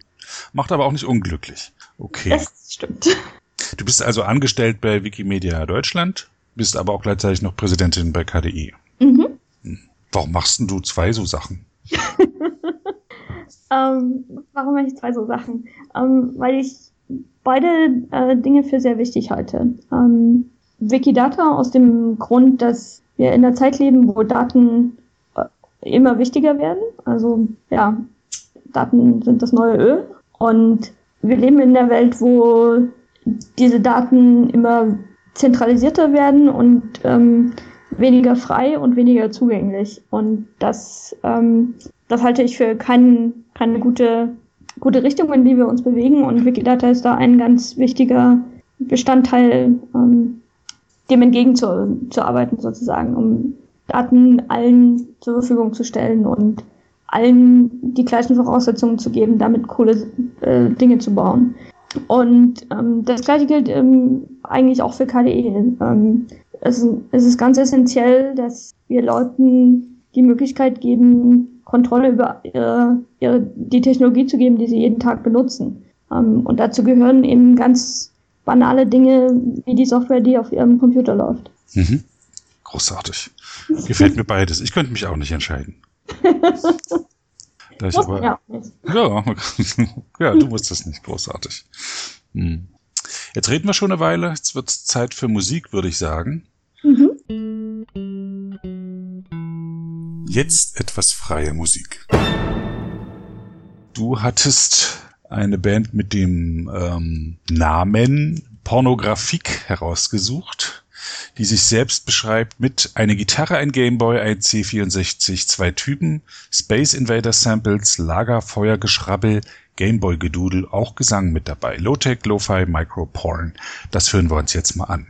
macht aber auch nicht unglücklich. Okay. Das stimmt. Du bist also angestellt bei Wikimedia Deutschland, bist aber auch gleichzeitig noch Präsidentin bei KDI. Mhm. Hm. Warum machst du zwei so Sachen? ähm, warum mache ich zwei so Sachen? Ähm, weil ich beide äh, Dinge für sehr wichtig halte. Ähm, Wikidata aus dem Grund, dass wir in der Zeit leben, wo Daten äh, immer wichtiger werden. Also ja, Daten sind das neue Öl. Und wir leben in der Welt, wo diese Daten immer zentralisierter werden und ähm, weniger frei und weniger zugänglich. Und das, ähm, das halte ich für kein, keine gute, gute Richtung, in die wir uns bewegen. Und Wikidata ist da ein ganz wichtiger Bestandteil ähm, dem entgegenzuarbeiten sozusagen, um Daten allen zur Verfügung zu stellen und allen die gleichen Voraussetzungen zu geben, damit coole äh, Dinge zu bauen. Und ähm, das gleiche gilt ähm, eigentlich auch für KDE. Ähm, es, es ist ganz essentiell, dass wir Leuten die Möglichkeit geben, Kontrolle über ihre, ihre, die Technologie zu geben, die sie jeden Tag benutzen. Ähm, und dazu gehören eben ganz banale Dinge wie die Software, die auf ihrem Computer läuft. Mhm. Großartig. Gefällt mir beides. Ich könnte mich auch nicht entscheiden. Da ich aber, ja, ja, ja, du musst das nicht. Großartig. Hm. Jetzt reden wir schon eine Weile. Jetzt wird es Zeit für Musik, würde ich sagen. Mhm. Jetzt etwas freie Musik. Du hattest eine Band mit dem ähm, Namen Pornografik herausgesucht, die sich selbst beschreibt mit eine Gitarre, ein Gameboy, ein C64, zwei Typen, Space Invader Samples, Lagerfeuergeschrabbel, Gameboy-Gedudel, auch Gesang mit dabei. Low-Tech, Lo-Fi, Micro-Porn. Das hören wir uns jetzt mal an.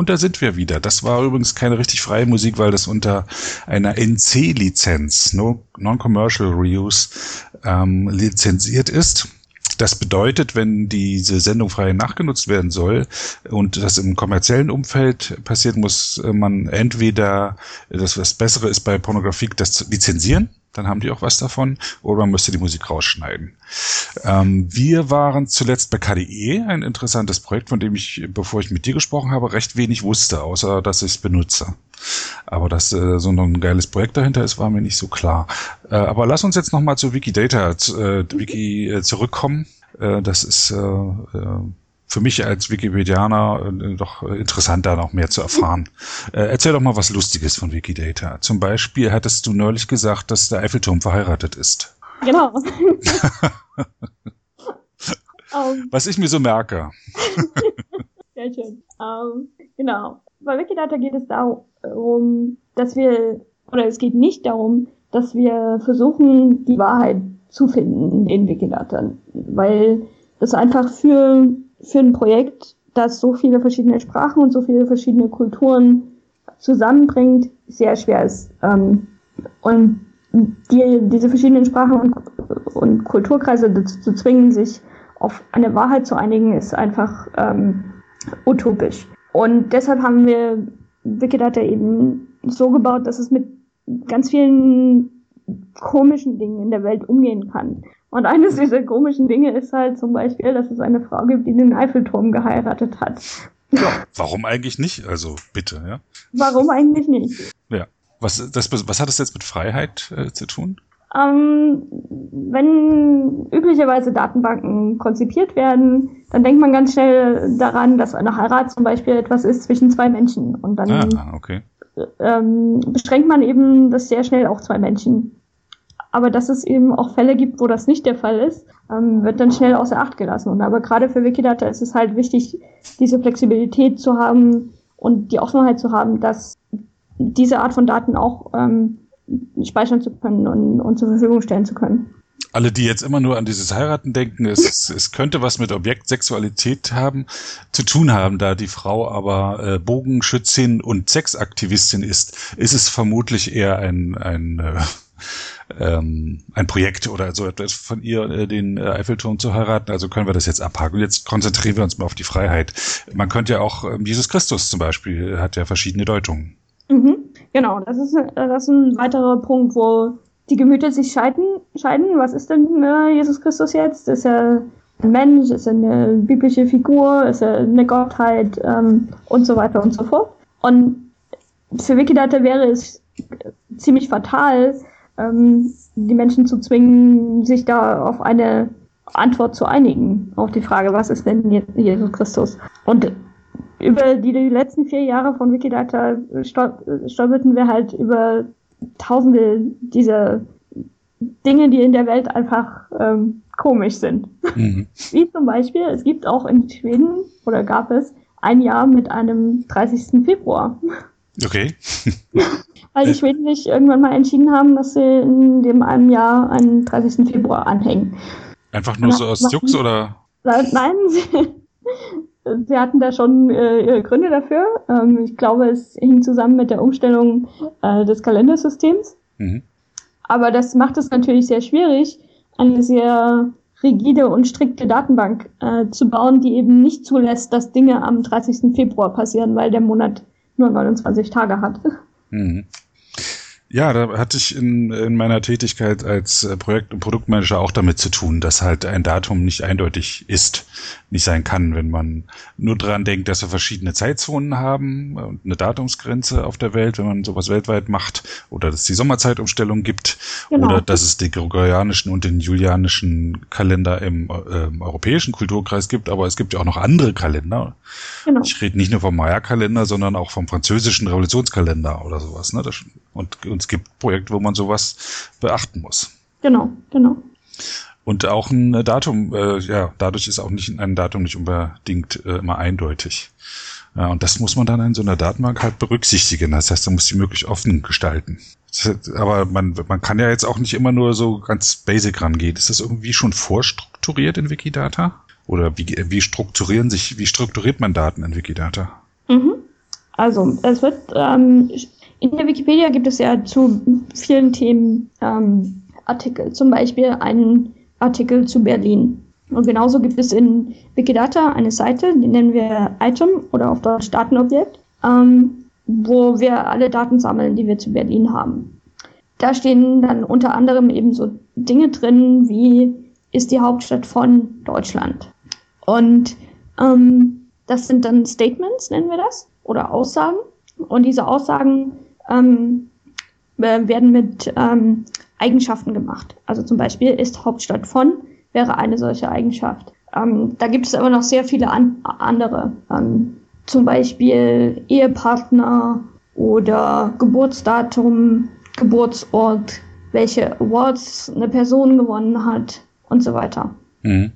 Und da sind wir wieder. Das war übrigens keine richtig freie Musik, weil das unter einer NC-Lizenz, no, Non-Commercial Reuse, ähm, lizenziert ist. Das bedeutet, wenn diese Sendung frei nachgenutzt werden soll und das im kommerziellen Umfeld passiert, muss man entweder, das was Bessere ist bei Pornografie, das lizenzieren, dann haben die auch was davon, oder man müsste die Musik rausschneiden. Ähm, wir waren zuletzt bei KDE, ein interessantes Projekt, von dem ich, bevor ich mit dir gesprochen habe, recht wenig wusste, außer dass ich es benutze. Aber dass äh, so ein geiles Projekt dahinter ist, war mir nicht so klar. Äh, aber lass uns jetzt nochmal zu Wikidata äh, Wiki äh, zurückkommen. Äh, das ist äh, für mich als Wikipedianer äh, doch interessant, da noch mehr zu erfahren. Äh, erzähl doch mal was Lustiges von Wikidata. Zum Beispiel hattest du neulich gesagt, dass der Eiffelturm verheiratet ist. Genau. Ähm, Was ich mir so merke. Sehr schön. Ähm, genau. Bei Wikidata geht es darum, dass wir, oder es geht nicht darum, dass wir versuchen, die Wahrheit zu finden in Wikidata. Weil es einfach für, für ein Projekt, das so viele verschiedene Sprachen und so viele verschiedene Kulturen zusammenbringt, sehr schwer ist. Ähm, und die, diese verschiedenen Sprachen und, und Kulturkreise dazu zu zwingen, sich auf eine Wahrheit zu einigen, ist einfach ähm, utopisch. Und deshalb haben wir Wikidata eben so gebaut, dass es mit ganz vielen komischen Dingen in der Welt umgehen kann. Und eines dieser komischen Dinge ist halt zum Beispiel, dass es eine Frau gibt, die den Eiffelturm geheiratet hat. Warum eigentlich nicht? Also bitte, ja. Warum eigentlich nicht? Ja. Was, das, was hat das jetzt mit Freiheit äh, zu tun? Ähm, wenn üblicherweise Datenbanken konzipiert werden, dann denkt man ganz schnell daran, dass eine Heirat zum Beispiel etwas ist zwischen zwei Menschen. Und dann Ah, okay. ähm, beschränkt man eben das sehr schnell auf zwei Menschen. Aber dass es eben auch Fälle gibt, wo das nicht der Fall ist, ähm, wird dann schnell außer Acht gelassen. Und aber gerade für Wikidata ist es halt wichtig, diese Flexibilität zu haben und die Offenheit zu haben, dass diese Art von Daten auch ähm, speichern zu können und, und zur Verfügung stellen zu können. Alle, die jetzt immer nur an dieses Heiraten denken, es, es könnte was mit Objektsexualität haben, zu tun haben, da die Frau aber äh, Bogenschützin und Sexaktivistin ist, ist es vermutlich eher ein, ein, äh, ähm, ein Projekt oder so etwas von ihr, äh, den äh, Eiffelturm zu heiraten. Also können wir das jetzt abhaken. Jetzt konzentrieren wir uns mal auf die Freiheit. Man könnte ja auch, ähm, Jesus Christus zum Beispiel, hat ja verschiedene Deutungen. Mhm. Genau, das ist, äh, das ist ein weiterer Punkt, wo die Gemüter sich scheiden. scheiden. Was ist denn äh, Jesus Christus jetzt? Ist er ein Mensch? Ist er eine biblische Figur? Ist er eine Gottheit? Ähm, und so weiter und so fort. Und für Wikidata wäre es ziemlich fatal, ähm, die Menschen zu zwingen, sich da auf eine Antwort zu einigen, auf die Frage, was ist denn Je- Jesus Christus? Und über die, die letzten vier Jahre von Wikidata stol stolperten wir halt über tausende dieser Dinge, die in der Welt einfach ähm, komisch sind. Mhm. Wie zum Beispiel, es gibt auch in Schweden oder gab es ein Jahr mit einem 30. Februar. Okay. Weil die Schweden sich irgendwann mal entschieden haben, dass sie in dem einem Jahr einen 30. Februar anhängen. Einfach nur so aus Jux oder? Nein, sie, sie hatten da schon äh, ihre Gründe dafür. Ähm, ich glaube, es hing zusammen mit der Umstellung äh, des Kalendersystems. Mhm. Aber das macht es natürlich sehr schwierig, eine sehr rigide und strikte Datenbank äh, zu bauen, die eben nicht zulässt, dass Dinge am 30. Februar passieren, weil der Monat nur 29 Tage hat. Mhm. Ja, da hatte ich in, in meiner Tätigkeit als äh, Projekt- und Produktmanager auch damit zu tun, dass halt ein Datum nicht eindeutig ist, nicht sein kann, wenn man nur dran denkt, dass wir verschiedene Zeitzonen haben und eine Datumsgrenze auf der Welt, wenn man sowas weltweit macht, oder dass es die Sommerzeitumstellung gibt, Genau. oder dass es den gregorianischen und den julianischen Kalender im äh, europäischen Kulturkreis gibt, aber es gibt ja auch noch andere Kalender. Genau. Ich rede nicht nur vom Maya-Kalender, sondern auch vom französischen Revolutionskalender oder sowas. Ne? Das, und, und es gibt Projekte, wo man sowas beachten muss. Genau, genau. Und auch ein Datum, äh, ja, dadurch ist auch nicht ein Datum nicht unbedingt äh, immer eindeutig. Ja, und das muss man dann in so einer Datenbank halt berücksichtigen. Das heißt, man muss die möglichst offen gestalten. Heißt, aber man, man kann ja jetzt auch nicht immer nur so ganz basic rangehen. Ist das irgendwie schon vorstrukturiert in Wikidata? Oder wie, wie strukturieren sich, wie strukturiert man Daten in Wikidata? Mhm. Also, es wird, ähm, in der Wikipedia gibt es ja zu vielen Themen ähm, Artikel. Zum Beispiel einen Artikel zu Berlin. Und genauso gibt es in Wikidata eine Seite, die nennen wir Item oder auf Deutsch Datenobjekt, ähm, wo wir alle Daten sammeln, die wir zu Berlin haben. Da stehen dann unter anderem eben so Dinge drin, wie ist die Hauptstadt von Deutschland. Und ähm, das sind dann Statements, nennen wir das, oder Aussagen. Und diese Aussagen ähm, äh, werden mit ähm, Eigenschaften gemacht. Also zum Beispiel ist Hauptstadt von wäre eine solche Eigenschaft. Ähm, da gibt es aber noch sehr viele an andere. Ähm, zum Beispiel Ehepartner oder Geburtsdatum, Geburtsort, welche Awards eine Person gewonnen hat und so weiter. Mhm.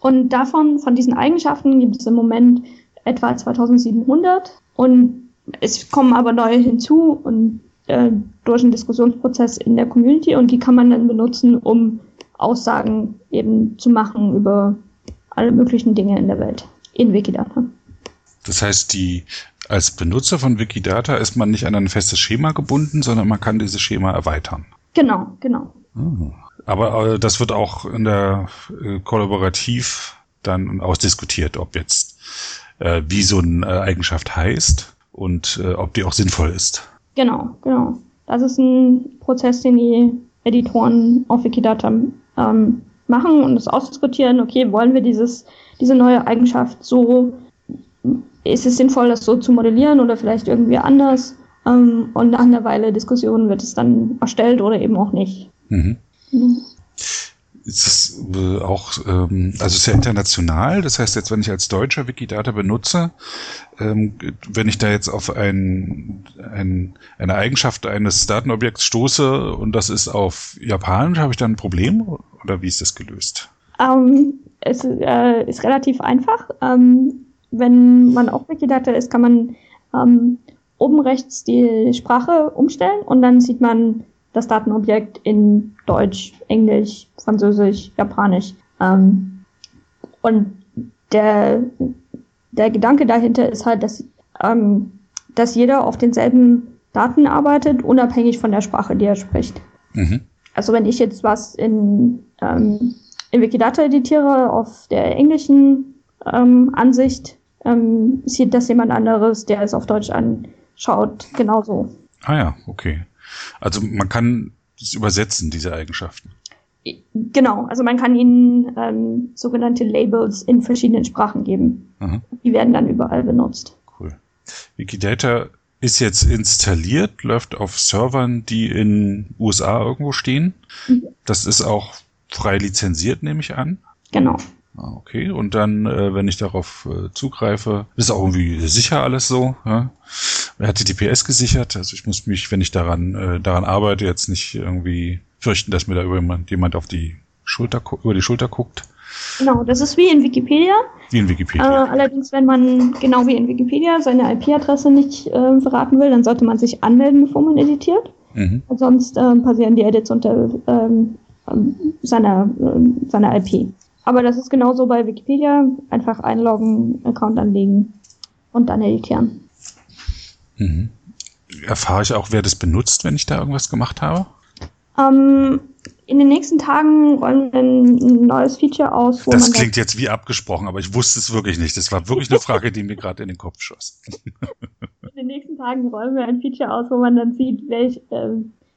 Und davon, von diesen Eigenschaften gibt es im Moment etwa 2700 und es kommen aber neue hinzu und äh, durch einen Diskussionsprozess in der Community und die kann man dann benutzen, um Aussagen eben zu machen über alle möglichen Dinge in der Welt in Wikidata. Das heißt, die als Benutzer von Wikidata ist man nicht an ein festes Schema gebunden, sondern man kann dieses Schema erweitern. Genau, genau. Ah. Aber äh, das wird auch in der äh, kollaborativ dann ausdiskutiert, ob jetzt äh, wie so eine Eigenschaft heißt und äh, ob die auch sinnvoll ist. Genau, genau. Das ist ein Prozess, den die Editoren auf Wikidata ähm, machen und das ausdiskutieren. Okay, wollen wir dieses, diese neue Eigenschaft so, ist es sinnvoll, das so zu modellieren oder vielleicht irgendwie anders? Ähm, und nach einer Weile Diskussion wird es dann erstellt oder eben auch nicht. Mhm. Mhm ist es äh, auch, ähm, also ja international, das heißt jetzt, wenn ich als Deutscher Wikidata benutze, ähm, wenn ich da jetzt auf ein, ein, eine Eigenschaft eines Datenobjekts stoße und das ist auf Japanisch, habe ich dann ein Problem oder wie ist das gelöst? Um, es äh, ist relativ einfach. Ähm, wenn man auf Wikidata ist, kann man ähm, oben rechts die Sprache umstellen und dann sieht man das Datenobjekt in Deutsch, Englisch, Französisch, Japanisch. Ähm, und der, der Gedanke dahinter ist halt, dass, ähm, dass jeder auf denselben Daten arbeitet, unabhängig von der Sprache, die er spricht. Mhm. Also wenn ich jetzt was in, ähm, in Wikidata editiere auf der englischen ähm, Ansicht, ähm, sieht das jemand anderes, der es auf Deutsch anschaut, genauso. Ah ja, okay. Also man kann es übersetzen, diese Eigenschaften. Genau, also man kann ihnen ähm, sogenannte Labels in verschiedenen Sprachen geben. Aha. Die werden dann überall benutzt. Cool. Wikidata ist jetzt installiert, läuft auf Servern, die in USA irgendwo stehen. Mhm. Das ist auch frei lizenziert, nehme ich an. Genau. Ah, okay, und dann, äh, wenn ich darauf äh, zugreife, ist auch irgendwie sicher alles so. Ja? HTTPS gesichert, also ich muss mich, wenn ich daran äh, daran arbeite, jetzt nicht irgendwie fürchten, dass mir da jemand, jemand auf die Schulter über die Schulter guckt. Genau, das ist wie in Wikipedia. Wie in Wikipedia. Äh, allerdings, wenn man genau wie in Wikipedia seine IP-Adresse nicht äh, verraten will, dann sollte man sich anmelden, bevor man editiert. Mhm. Sonst äh, passieren die Edits unter ähm, ähm seiner, äh, seiner IP. Aber das ist genauso bei Wikipedia. Einfach einloggen, Account anlegen und dann editieren. Mhm. Erfahre ich auch, wer das benutzt, wenn ich da irgendwas gemacht habe? Ähm, in den nächsten Tagen rollen wir ein neues Feature aus. Wo das klingt jetzt wie abgesprochen, aber ich wusste es wirklich nicht. Das war wirklich eine Frage, die mir gerade in den Kopf schoss. in den nächsten Tagen rollen wir ein Feature aus, wo man dann sieht, welch, äh,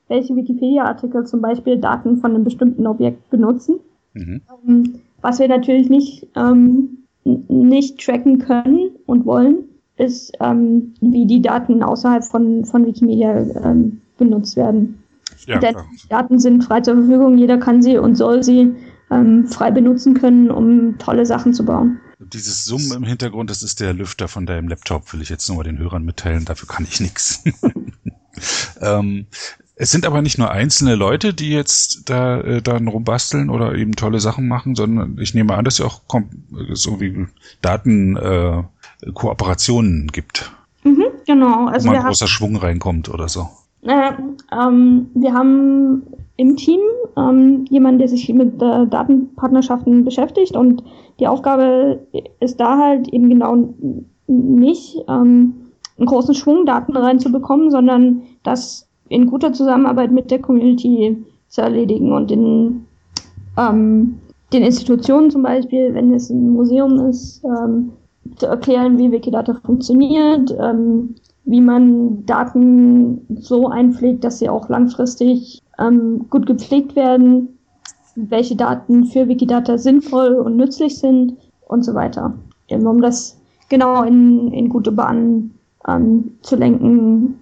welche Wikipedia-Artikel zum Beispiel Daten von einem bestimmten Objekt benutzen. Mhm. Ähm, was wir natürlich nicht, ähm, nicht tracken können und wollen, ist, ähm, wie die Daten außerhalb von, von Wikimedia ähm, benutzt werden. Ja, Denn die Daten sind frei zur Verfügung, jeder kann sie und soll sie ähm, frei benutzen können, um tolle Sachen zu bauen. Dieses Summen im Hintergrund, das ist der Lüfter von deinem Laptop, will ich jetzt nur mal den Hörern mitteilen, dafür kann ich nichts. ähm, es sind aber nicht nur einzelne Leute, die jetzt da äh, dann rumbasteln oder eben tolle Sachen machen, sondern ich nehme an, dass es auch so wie Datenkooperationen äh, gibt. Mhm, genau. Also wo mal großer Schwung reinkommt oder so. Äh, ähm, wir haben im Team ähm, jemanden, der sich mit äh, Datenpartnerschaften beschäftigt und die Aufgabe ist da halt eben genau nicht ähm, einen großen Schwung Daten reinzubekommen, sondern das in guter Zusammenarbeit mit der Community zu erledigen und in ähm, den Institutionen zum Beispiel, wenn es ein Museum ist, ähm, zu erklären, wie Wikidata funktioniert, ähm, wie man Daten so einpflegt, dass sie auch langfristig ähm, gut gepflegt werden, welche Daten für Wikidata sinnvoll und nützlich sind und so weiter. Eben um das genau in, in gute Bahnen ähm, zu lenken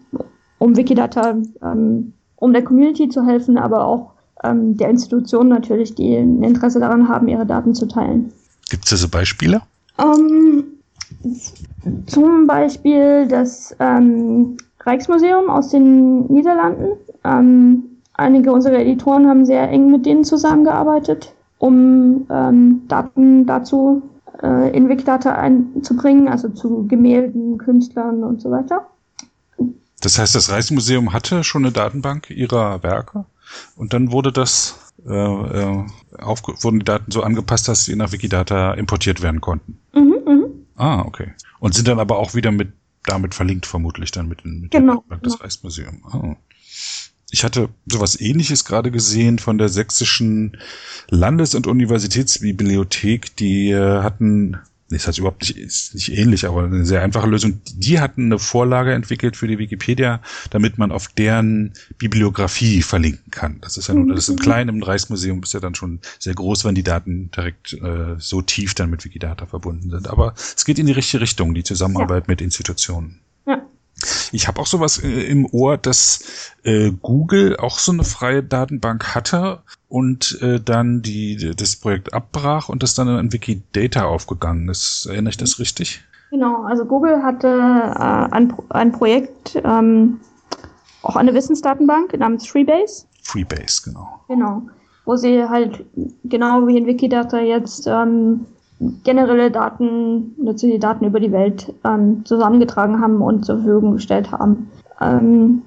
um Wikidata, ähm, um der Community zu helfen, aber auch ähm, der Institutionen natürlich, die ein Interesse daran haben, ihre Daten zu teilen. Gibt es da so Beispiele? Um, ähm, zum Beispiel das ähm, Rijksmuseum aus den Niederlanden. Ähm, einige unserer Editoren haben sehr eng mit denen zusammengearbeitet um ähm, Daten dazu äh, in Wikidata einzubringen, also zu Gemälden, Künstlern und so weiter. Das heißt, das Reichsmuseum hatte schon eine Datenbank ihrer Werke und dann wurde das äh, äh, wurden die Daten so angepasst, dass sie nach Wikidata importiert werden konnten. Mhm, mhm. Ah, okay. Und sind dann aber auch wieder mit damit verlinkt, vermutlich dann mit, mit Genau, der Datenbank des. Reichsmuseums. Ah. Ich hatte sowas ähnliches gerade gesehen von der sächsischen Landes- und Universitätsbibliothek. Die äh, hatten, das heißt überhaupt nicht, ist nicht ähnlich, aber eine sehr einfache Lösung. Die hatten eine Vorlage entwickelt für die Wikipedia, damit man auf deren Bibliografie verlinken kann. Das ist ja nur, das ist im Kleinen, im Reichsmuseum ist ja dann schon sehr groß, wenn die Daten direkt äh, so tief dann mit Wikidata verbunden sind. Aber es geht in die richtige Richtung, die Zusammenarbeit mit Institutionen. Ja. Ich habe auch sowas äh, im Ohr, dass äh, Google auch so eine freie Datenbank hatte und äh, dann die das Projekt abbrach und das dann in Wikidata aufgegangen ist. Erinnere ich das richtig? Genau, also Google hatte äh, ein, ein Projekt, ähm, auch eine Wissensdatenbank namens Freebase, Freebase, genau. genau, wo sie halt genau wie in Wikidata jetzt ähm, generelle Daten, nützliche Daten über die Welt ähm, zusammengetragen haben und zur Verfügung gestellt haben. Ähm,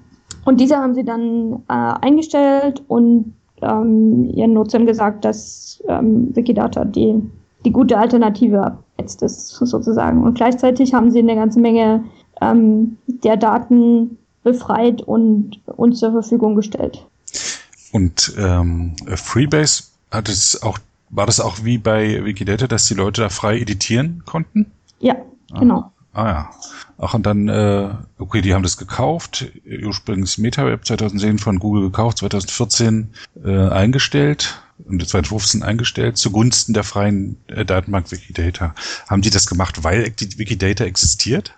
und diese haben sie dann äh, eingestellt und ähm, ihren Nutzern gesagt, dass ähm, Wikidata die, die gute Alternative jetzt ist, sozusagen. Und gleichzeitig haben sie eine ganze Menge ähm, der Daten befreit und uns zur Verfügung gestellt. Und ähm, Freebase hat es auch, war das auch wie bei Wikidata, dass die Leute da frei editieren konnten? Ja, genau. Ah ja. Ach, und dann, äh, okay, die haben das gekauft, ursprünglich MetaWeb 2010 von Google gekauft, 2014 äh, eingestellt und 2015 eingestellt zugunsten der freien äh, Datenbank Wikidata. Haben die das gemacht, weil die Wikidata existiert?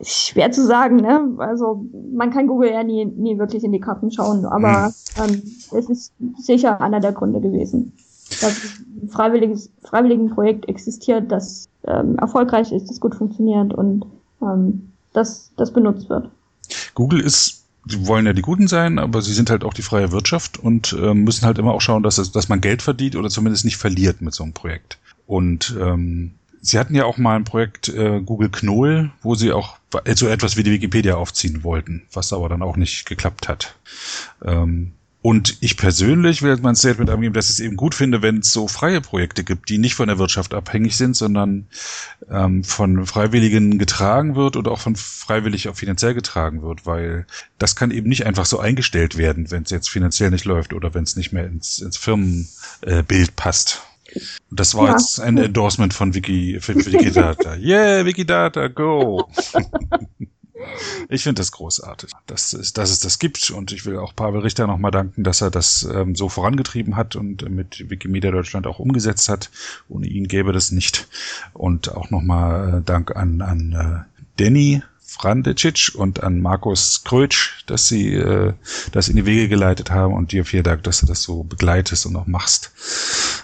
Schwer zu sagen, ne? Also man kann Google ja nie, nie wirklich in die Karten schauen, aber ähm, es ist sicher einer der Gründe gewesen. Dass ein freiwilliges, freiwilligen Projekt existiert, das ähm, erfolgreich ist, das gut funktioniert und ähm, das, das benutzt wird. Google ist, sie wollen ja die Guten sein, aber sie sind halt auch die freie Wirtschaft und ähm, müssen halt immer auch schauen, dass, es, dass man Geld verdient oder zumindest nicht verliert mit so einem Projekt. Und ähm, sie hatten ja auch mal ein Projekt äh, Google Knoll, wo sie auch so etwas wie die Wikipedia aufziehen wollten, was aber dann auch nicht geklappt hat. Ähm, und ich persönlich will mein Statement angeben, dass ich es eben gut finde, wenn es so freie Projekte gibt, die nicht von der Wirtschaft abhängig sind, sondern ähm, von Freiwilligen getragen wird oder auch von freiwillig auch finanziell getragen wird, weil das kann eben nicht einfach so eingestellt werden, wenn es jetzt finanziell nicht läuft oder wenn es nicht mehr ins, ins Firmenbild passt. Und das war Ja. jetzt ein Endorsement von Wiki, für Wikidata. Yeah, Wikidata, go! Ich finde das großartig, dass es, dass es das gibt und ich will auch Pavel Richter nochmal danken, dass er das ähm, so vorangetrieben hat und mit Wikimedia Deutschland auch umgesetzt hat. Ohne ihn gäbe das nicht. Und auch nochmal äh, Dank an, an äh, Danny Frandecic und an Markus Krötsch, dass sie äh, das in die Wege geleitet haben und dir vielen Dank, dass du das so begleitest und auch machst.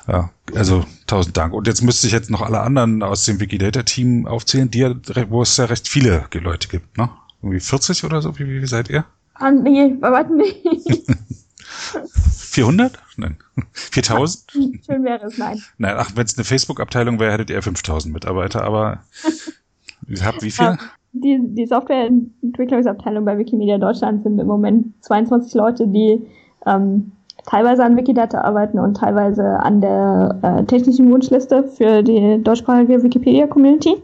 Ja, also tausend Dank. Und jetzt müsste ich jetzt noch alle anderen aus dem Wikidata-Team aufzählen, die wo es ja recht viele Leute gibt, ne? Irgendwie 40 oder so? Wie, wie seid ihr? Ah, nee, weitem nicht. 400? Nein. 4000? Schön wäre es, nein. Nein, ach, wenn es eine Facebook-Abteilung wäre, hättet ihr 5000 Mitarbeiter, aber ihr habt wie viel? Die, die Softwareentwicklungsabteilung bei Wikimedia Deutschland sind im Moment 22 Leute, die ähm, teilweise an Wikidata arbeiten und teilweise an der äh, technischen Wunschliste für die deutschsprachige Wikipedia-Community.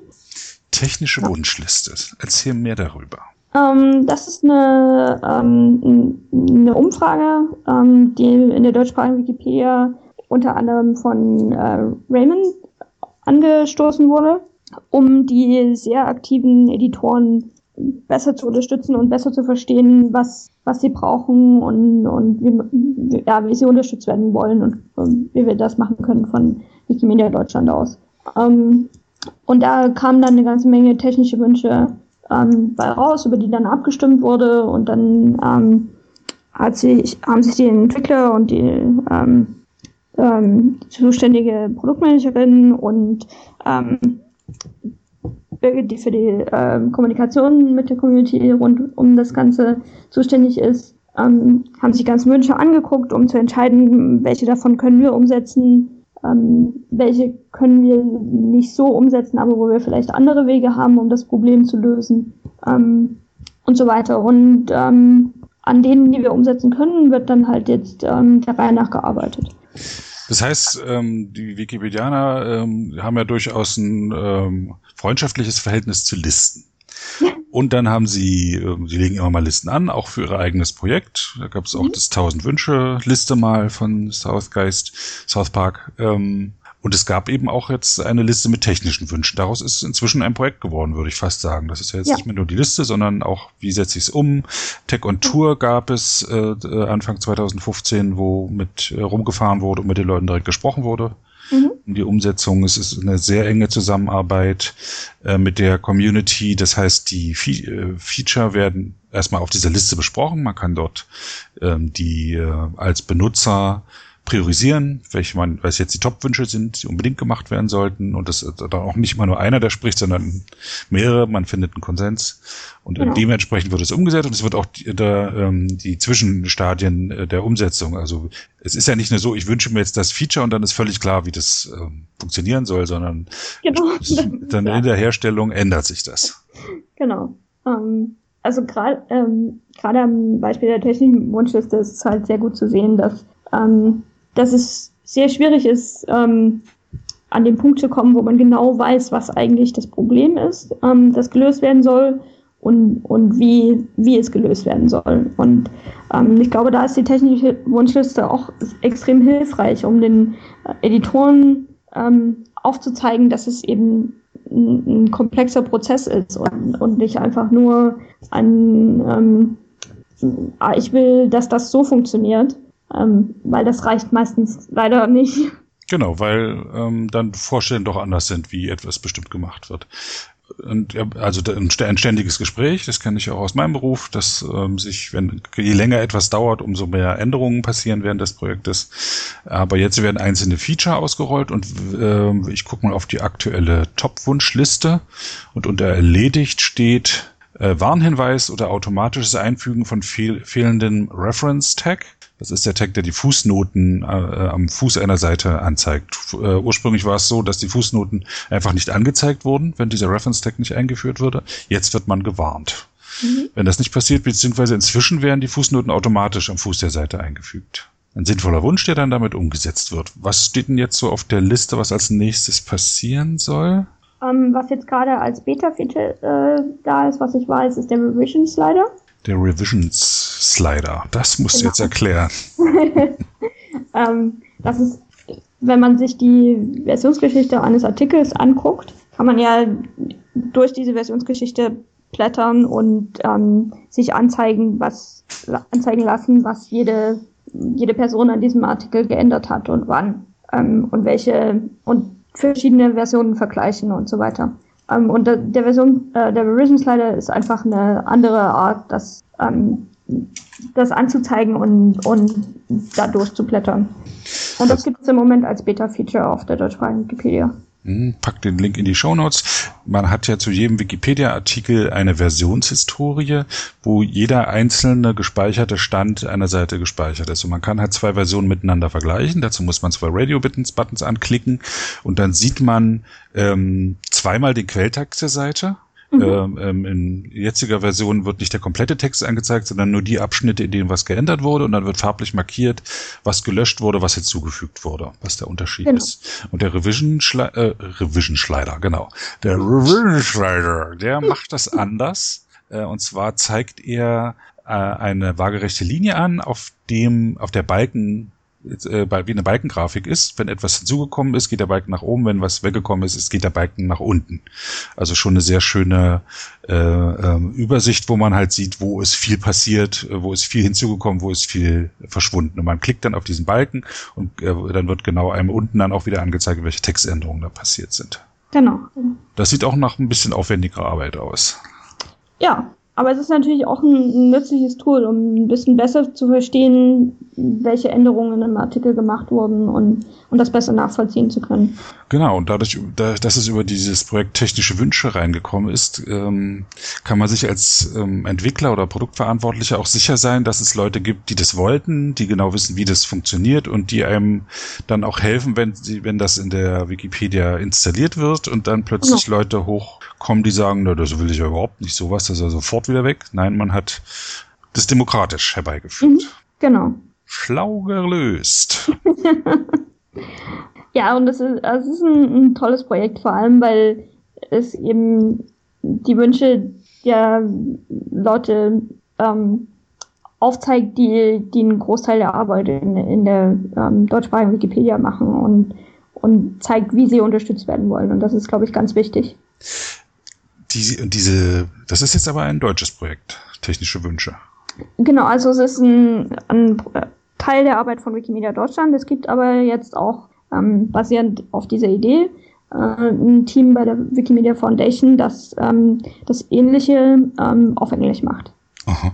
Technische Wunschliste. Erzähl mehr darüber. Ähm, das ist eine, ähm, eine Umfrage, ähm, die in der deutschsprachigen Wikipedia unter anderem von äh, Raymond angestoßen wurde, um die sehr aktiven Editoren besser zu unterstützen und besser zu verstehen, was, was sie brauchen und, und wie, ja, wie sie unterstützt werden wollen und ähm, wie wir das machen können von Wikimedia Deutschland aus. Ähm, und da kamen dann eine ganze Menge technische Wünsche ähm, bei raus, über die dann abgestimmt wurde und dann ähm, hat sich, haben sich die Entwickler und die ähm, ähm, zuständige Produktmanagerin und ähm, Birgit, die für die ähm, Kommunikation mit der Community rund um das Ganze zuständig ist, ähm, haben sich ganzen Wünsche angeguckt, um zu entscheiden, welche davon können wir umsetzen ähm, welche können wir nicht so umsetzen, aber wo wir vielleicht andere Wege haben, um das Problem zu lösen ähm, und so weiter. Und ähm, an denen, die wir umsetzen können, wird dann halt jetzt ähm, der Reihe nach gearbeitet. Das heißt, ähm, die Wikipedianer ähm, haben ja durchaus ein ähm, freundschaftliches Verhältnis zu Listen. Und dann haben sie, ähm, sie legen immer mal Listen an, auch für ihr eigenes Projekt. Da gab es auch mhm. das 1000 Wünsche Liste mal von Southgeist, South Park. Ähm, und es gab eben auch jetzt eine Liste mit technischen Wünschen. Daraus ist inzwischen ein Projekt geworden, würde ich fast sagen. Das ist ja jetzt ja. nicht mehr nur die Liste, sondern auch, wie setze ich es um. Tech on Tour gab es äh, Anfang 2015, wo mit äh, rumgefahren wurde und mit den Leuten direkt gesprochen wurde. Mhm. Die Umsetzung, es ist eine sehr enge Zusammenarbeit äh, mit der Community. Das heißt, die Fe äh, Feature werden erstmal auf dieser Liste besprochen. Man kann dort ähm, die äh, als Benutzer priorisieren, welche man, was jetzt die Top-Wünsche sind, die unbedingt gemacht werden sollten und das ist dann auch nicht mal nur einer, der spricht, sondern mehrere, man findet einen Konsens und genau. dementsprechend wird es umgesetzt und es wird auch die, der, ähm, die Zwischenstadien äh, der Umsetzung, also es ist ja nicht nur so, ich wünsche mir jetzt das Feature und dann ist völlig klar, wie das ähm, funktionieren soll, sondern genau. dann in der Herstellung ändert sich das. Genau. Ähm, also gerade ähm, gerade am Beispiel der technischen Wunschliste ist es halt sehr gut zu sehen, dass ähm, dass es sehr schwierig ist, ähm, an den Punkt zu kommen, wo man genau weiß, was eigentlich das Problem ist, ähm, das gelöst werden soll und, und wie, wie es gelöst werden soll. Und ähm, ich glaube, da ist die technische Wunschliste auch extrem hilfreich, um den äh, Editoren ähm, aufzuzeigen, dass es eben ein, ein komplexer Prozess ist und, und nicht einfach nur ein, ähm, ah, ich will, dass das so funktioniert, ähm, weil das reicht meistens leider nicht. Genau, weil ähm, dann Vorstellungen doch anders sind, wie etwas bestimmt gemacht wird. Und, also ein ständiges Gespräch, das kenne ich auch aus meinem Beruf, dass ähm, sich, wenn je länger etwas dauert, umso mehr Änderungen passieren während des Projektes. Aber jetzt werden einzelne Feature ausgerollt und äh, ich gucke mal auf die aktuelle Top-Wunschliste und unter erledigt steht äh, Warnhinweis oder automatisches Einfügen von fehl fehlenden Reference-Tag. Das ist der Tag, der die Fußnoten äh, am Fuß einer Seite anzeigt. Äh, ursprünglich war es so, dass die Fußnoten einfach nicht angezeigt wurden, wenn dieser Reference-Tag nicht eingeführt wurde. Jetzt wird man gewarnt. Mhm. Wenn das nicht passiert, beziehungsweise inzwischen werden die Fußnoten automatisch am Fuß der Seite eingefügt. Ein sinnvoller Wunsch, der dann damit umgesetzt wird. Was steht denn jetzt so auf der Liste, was als nächstes passieren soll? Ähm, was jetzt gerade als Beta-Feature äh, da ist, was ich weiß, ist der Revision Slider. Der Revisions Slider. Das musst genau. du jetzt erklären. ähm, das ist, wenn man sich die Versionsgeschichte eines Artikels anguckt, kann man ja durch diese Versionsgeschichte blättern und ähm, sich anzeigen, was anzeigen lassen, was jede jede Person an diesem Artikel geändert hat und wann ähm, und welche und verschiedene Versionen vergleichen und so weiter. Ähm, und der, der Version, äh, der Revision Slider ist einfach eine andere Art, das, ähm, das anzuzeigen und, und da durchzublättern. Und das gibt es im Moment als Beta-Feature auf der deutschsprachigen Wikipedia. Hm, pack den Link in die Show Notes. Man hat ja zu jedem Wikipedia-Artikel eine Versionshistorie, wo jeder einzelne gespeicherte Stand einer Seite gespeichert ist. Und man kann halt zwei Versionen miteinander vergleichen. Dazu muss man zwei Radio-Buttons anklicken und dann sieht man ähm, zweimal den Quelltext der Seite Mhm. Ähm, ähm, in jetziger Version wird nicht der komplette Text angezeigt, sondern nur die Abschnitte, in denen was geändert wurde und dann wird farblich markiert, was gelöscht wurde, was hinzugefügt wurde, was der Unterschied genau. ist. Und der Revision, Schli äh, Revision Slider, genau. Der Revision Slider, der macht das anders. Äh, und zwar zeigt er äh, eine waagerechte Linie an, auf dem, auf der Balken äh, wie eine Balkengrafik ist. Wenn etwas hinzugekommen ist, geht der Balken nach oben. Wenn was weggekommen ist, geht der Balken nach unten. Also schon eine sehr schöne äh, äh, Übersicht, wo man halt sieht, wo ist viel passiert, wo ist viel hinzugekommen, wo ist viel verschwunden. Und man klickt dann auf diesen Balken und äh, dann wird genau einem unten dann auch wieder angezeigt, welche Textänderungen da passiert sind. Genau. Das sieht auch nach ein bisschen aufwendiger Arbeit aus. Ja, aber es ist natürlich auch ein, nützliches Tool, um ein bisschen besser zu verstehen, welche Änderungen im Artikel gemacht wurden und, und das besser nachvollziehen zu können. Genau, und dadurch, dass es über dieses Projekt technische Wünsche reingekommen ist, ähm, kann man sich als ähm, Entwickler oder Produktverantwortlicher auch sicher sein, dass es Leute gibt, die das wollten, die genau wissen, wie das funktioniert und die einem dann auch helfen, wenn sie, wenn das in der Wikipedia installiert wird und dann plötzlich genau. Leute hochkommen, die sagen, na, das will ich ja überhaupt nicht sowas, das ist ja sofort wieder weg. Nein, man hat das demokratisch herbeigeführt. Mhm, genau. Schlau gelöst. ja, und es ist, es ist ein, ein, tolles Projekt, vor allem, weil es eben die Wünsche der Leute ähm, aufzeigt, die, die einen Großteil der Arbeit in, in der ähm, deutschsprachigen Wikipedia machen und, und zeigt, wie sie unterstützt werden wollen. Und das ist, glaube ich, ganz wichtig. Die, diese, das ist jetzt aber ein deutsches Projekt, technische Wünsche. Genau, also es ist ein, ein Teil der Arbeit von Wikimedia Deutschland. Es gibt aber jetzt auch ähm, basierend auf dieser Idee äh, ein Team bei der Wikimedia Foundation, das ähm, das Ähnliche ähm, auf Englisch macht. Aha.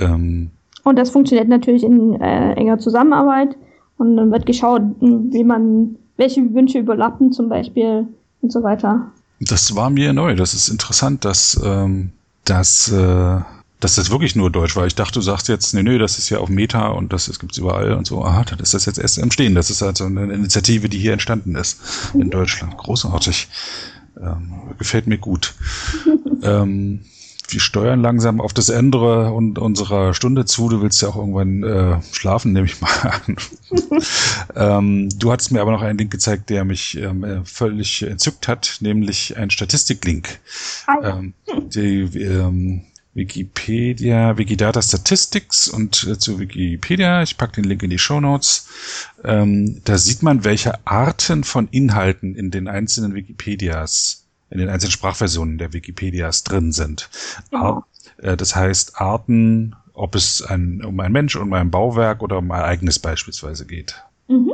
Ähm. Und das funktioniert natürlich in äh, enger Zusammenarbeit und dann wird geschaut, wie man, welche Wünsche überlappen zum Beispiel und so weiter. Das war mir neu. Das ist interessant, dass, ähm, dass äh dass das wirklich nur Deutsch war. Ich dachte, du sagst jetzt, nee, nee, das ist ja auf Meta und das, das gibt's überall und so. Aha, das ist das jetzt erst entstehen. Das ist also eine Initiative, die hier entstanden ist in Deutschland. Großartig. Ähm, gefällt mir gut. ähm, wir steuern langsam auf das Ende und unserer Stunde zu. Du willst ja auch irgendwann äh, schlafen, nehme ich mal an. ähm, du hattest mir aber noch einen Link gezeigt, der mich ähm, äh, völlig entzückt hat, nämlich ein Statistiklink. Ähm, die, ähm, Wikipedia, Wikidata Statistics und äh, zu Wikipedia. Ich packe den Link in die Show Notes. Ähm, da sieht man, welche Arten von Inhalten in den einzelnen Wikipedias, in den einzelnen Sprachversionen der Wikipedias drin sind. Ja. Äh, das heißt Arten, ob es ein, um ein Mensch, um ein Bauwerk oder um ein Ereignis beispielsweise geht. Mhm.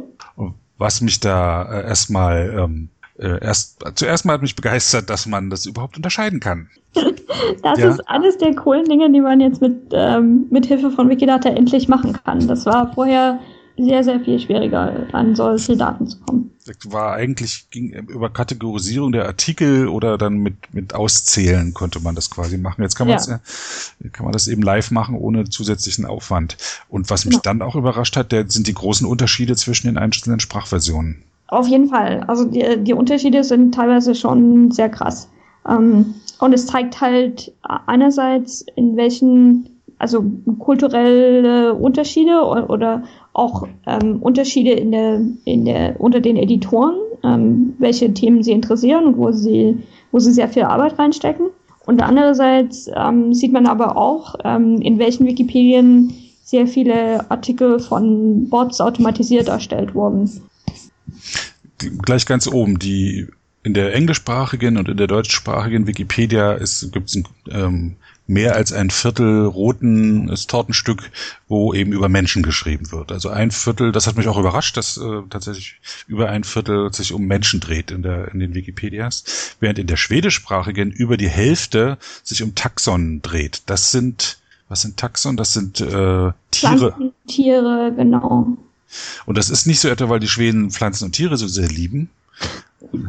Was mich da äh, erstmal ähm, äh, erst zuerst mal hat mich begeistert, dass man das überhaupt unterscheiden kann. das ja. ist eines der coolen Dinge, die man jetzt mit, ähm, mit Hilfe von Wikidata endlich machen kann. Das war vorher sehr, sehr viel schwieriger, an solche Daten zu kommen. Das war eigentlich ging über Kategorisierung der Artikel oder dann mit, mit Auszählen konnte man das quasi machen. Jetzt kann man, ja. das, kann man das eben live machen ohne zusätzlichen Aufwand. Und was mich ja. dann auch überrascht hat, der, sind die großen Unterschiede zwischen den einzelnen Sprachversionen. Auf jeden Fall. Also die, die Unterschiede sind teilweise schon sehr krass. Ähm, und es zeigt halt einerseits, in welchen, also kulturelle Unterschiede oder, auch ähm, Unterschiede in der, in der, unter den Editoren, ähm, welche Themen sie interessieren und wo sie, wo sie sehr viel Arbeit reinstecken. Und andererseits ähm, sieht man aber auch, ähm, in welchen Wikipedien sehr viele Artikel von Bots automatisiert erstellt wurden. Gleich ganz oben, die in der englischsprachigen und in der deutschsprachigen Wikipedia gibt es ähm, mehr als ein Viertel roten Tortenstück, wo eben über Menschen geschrieben wird. Also ein Viertel, das hat mich auch überrascht, dass äh, tatsächlich über ein Viertel sich um Menschen dreht in, der, in den Wikipedias, während in der schwedischsprachigen über die Hälfte sich um Taxon dreht. Das sind, was sind Taxon? Das sind äh, Tiere. Tiere, genau. Und das ist nicht so etwa, weil die Schweden Pflanzen und Tiere so sehr lieben,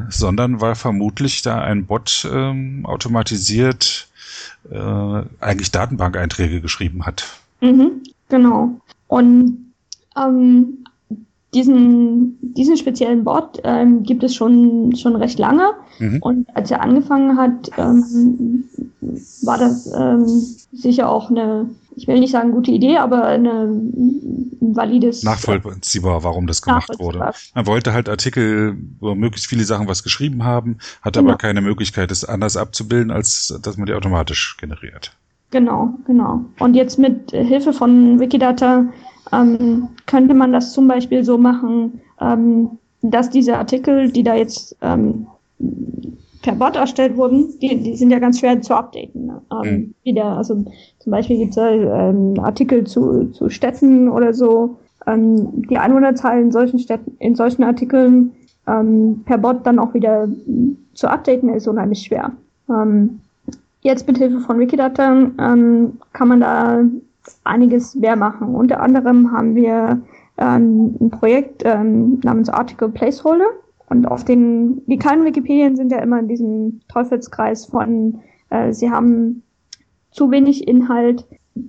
sondern weil vermutlich da ein Bot ähm, automatisiert äh, eigentlich Datenbankeinträge geschrieben hat. Mhm, genau. Und ähm, diesen, diesen speziellen Bot ähm, gibt es schon, schon recht lange. Mhm. Und als er angefangen hat, ähm, war das ähm, sicher auch eine, ich will nicht sagen gute Idee, aber eine ein valides. Nachvollziehbar, warum das gemacht wurde. Man wollte halt Artikel, wo möglichst viele Sachen was geschrieben haben, hat genau. aber keine Möglichkeit, es anders abzubilden, als dass man die automatisch generiert. Genau, genau. Und jetzt mit Hilfe von Wikidata ähm, könnte man das zum Beispiel so machen, ähm, dass diese Artikel, die da jetzt ähm, per Bot erstellt wurden, die, die sind ja ganz schwer zu updaten. Ne? Ähm, mhm. Wieder, also zum Beispiel gibt es ähm, Artikel zu, zu Städten oder so. Ähm, die Einwohnerzahl in solchen Städten, in solchen Artikeln ähm, per Bot dann auch wieder zu updaten ist unheimlich schwer. Ähm, jetzt mit Hilfe von Wikidata ähm, kann man da einiges mehr machen. Unter anderem haben wir ähm, ein Projekt ähm, namens Article Placeholder. Und auf den, die kleinen Wikipedien sind ja immer in diesem Teufelskreis von, äh, sie haben zu wenig Inhalt,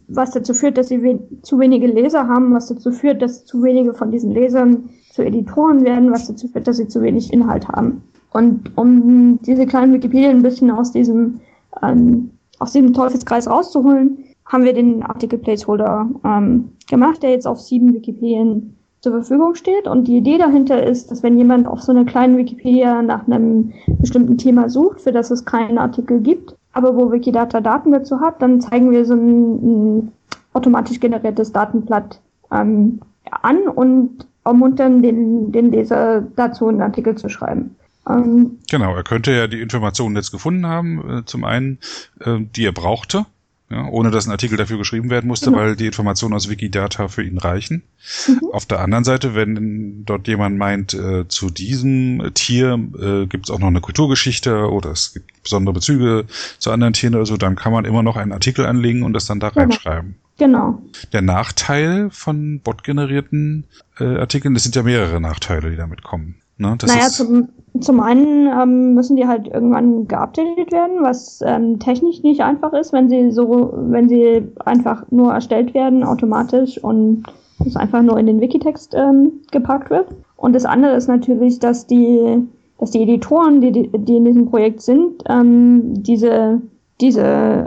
was dazu führt, dass sie we zu wenige Leser haben, was dazu führt, dass zu wenige von diesen Lesern zu Editoren werden, was dazu führt, dass sie zu wenig Inhalt haben. Und um diese kleinen Wikipedien ein bisschen aus diesem, ähm, aus diesem Teufelskreis rauszuholen, haben wir den Artikel Placeholder ähm, gemacht, der jetzt auf sieben Wikipedien zur Verfügung steht. Und die Idee dahinter ist, dass wenn jemand auf so einer kleinen Wikipedia nach einem bestimmten Thema sucht, für das es keinen Artikel gibt, aber wo Wikidata Daten dazu hat, dann zeigen wir so ein, ein automatisch generiertes Datenblatt ähm, an und ermuntern den, den Leser dazu, einen Artikel zu schreiben. Ähm, genau, er könnte ja die Informationen jetzt gefunden haben, äh, zum einen, äh, die er brauchte, ja, ohne dass ein Artikel dafür geschrieben werden musste, genau. weil die Informationen aus Wikidata für ihn reichen. Mhm. Auf der anderen Seite, wenn dort jemand meint, äh, zu diesem Tier äh, gibt es auch noch eine Kulturgeschichte oder es gibt besondere Bezüge zu anderen Tieren oder so, dann kann man immer noch einen Artikel anlegen und das dann da genau. reinschreiben. Genau. Der Nachteil von botgenerierten äh, Artikeln, das sind ja mehrere Nachteile, die damit kommen. Ne? Naja, zum, zum einen ähm, müssen die halt irgendwann geupdatet werden, was ähm, technisch nicht einfach ist, wenn sie so, wenn sie einfach nur erstellt werden automatisch und es einfach nur in den Wikitext ähm, gepackt wird. Und das andere ist natürlich, dass die, dass die Editoren, die, die in diesem Projekt sind, ähm, diese, diese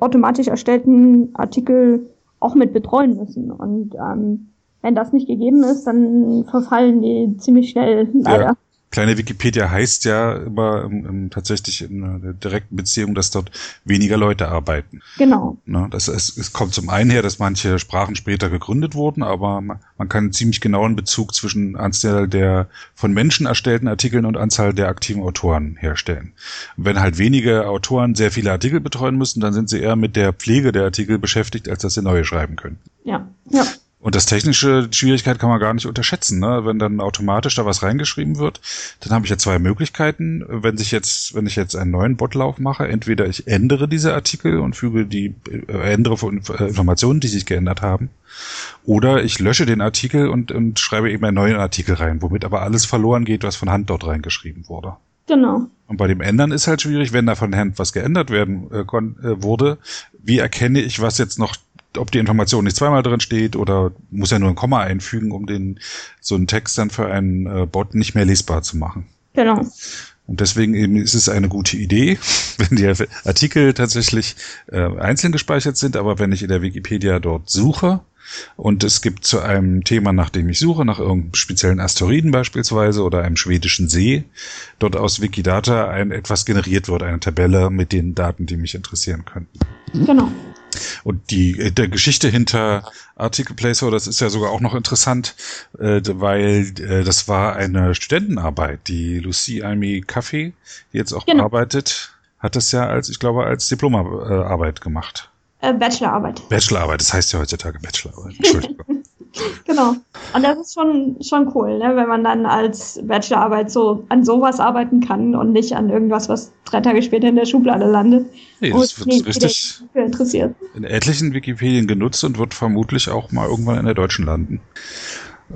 automatisch erstellten Artikel auch mit betreuen müssen. Und ähm, wenn das nicht gegeben ist, dann verfallen die ziemlich schnell leider. Ja. Kleine Wikipedia heißt ja immer im, im, tatsächlich in einer direkten Beziehung, dass dort weniger Leute arbeiten. Genau. Ne, das ist, es kommt zum einen her, dass manche Sprachen später gegründet wurden, aber man, man kann einen ziemlich genauen Bezug zwischen Anzahl der von Menschen erstellten Artikeln und Anzahl der aktiven Autoren herstellen. Und wenn halt wenige Autoren sehr viele Artikel betreuen müssen, dann sind sie eher mit der Pflege der Artikel beschäftigt, als dass sie neue schreiben können. Ja, ja. Und das technische Schwierigkeit kann man gar nicht unterschätzen, ne? Wenn dann automatisch da was reingeschrieben wird, dann habe ich ja zwei Möglichkeiten. Wenn sich jetzt, wenn ich jetzt einen neuen Botlauf mache, entweder ich ändere diese Artikel und füge die äh, ändere äh, Informationen, die sich geändert haben, oder ich lösche den Artikel und, und schreibe eben einen neuen Artikel rein, womit aber alles verloren geht, was von Hand dort reingeschrieben wurde. Genau. Und bei dem Ändern ist halt schwierig, wenn da von Hand was geändert werden äh, äh, wurde. Wie erkenne ich, was jetzt noch ob die Information nicht zweimal drin steht oder muss ja nur ein Komma einfügen, um den so einen Text dann für einen äh, Bot nicht mehr lesbar zu machen. Genau. Und deswegen eben ist es eine gute Idee, wenn die Artikel tatsächlich äh, einzeln gespeichert sind, aber wenn ich in der Wikipedia dort suche und es gibt zu einem Thema, nach dem ich suche, nach irgendeinem speziellen Asteroiden beispielsweise oder einem schwedischen See, dort aus Wikidata ein etwas generiert wird, eine Tabelle mit den Daten, die mich interessieren könnten. Genau. Und die äh, der Geschichte hinter Article Placeholder, das ist ja sogar auch noch interessant, äh, weil äh, das war eine Studentenarbeit, die Lucie Almi Kaffee, die jetzt auch genau. arbeitet, hat das ja als, ich glaube, als Diplomarbeit gemacht. Äh, Bachelorarbeit. Bachelorarbeit, das heißt ja heutzutage Bachelorarbeit. Entschuldigung. genau. Und das ist schon, schon cool, ne? wenn man dann als Bachelorarbeit so an sowas arbeiten kann und nicht an irgendwas, was drei Tage später in der Schublade landet. Nee, das wird richtig interessiert. in etlichen Wikipedien genutzt und wird vermutlich auch mal irgendwann in der deutschen landen.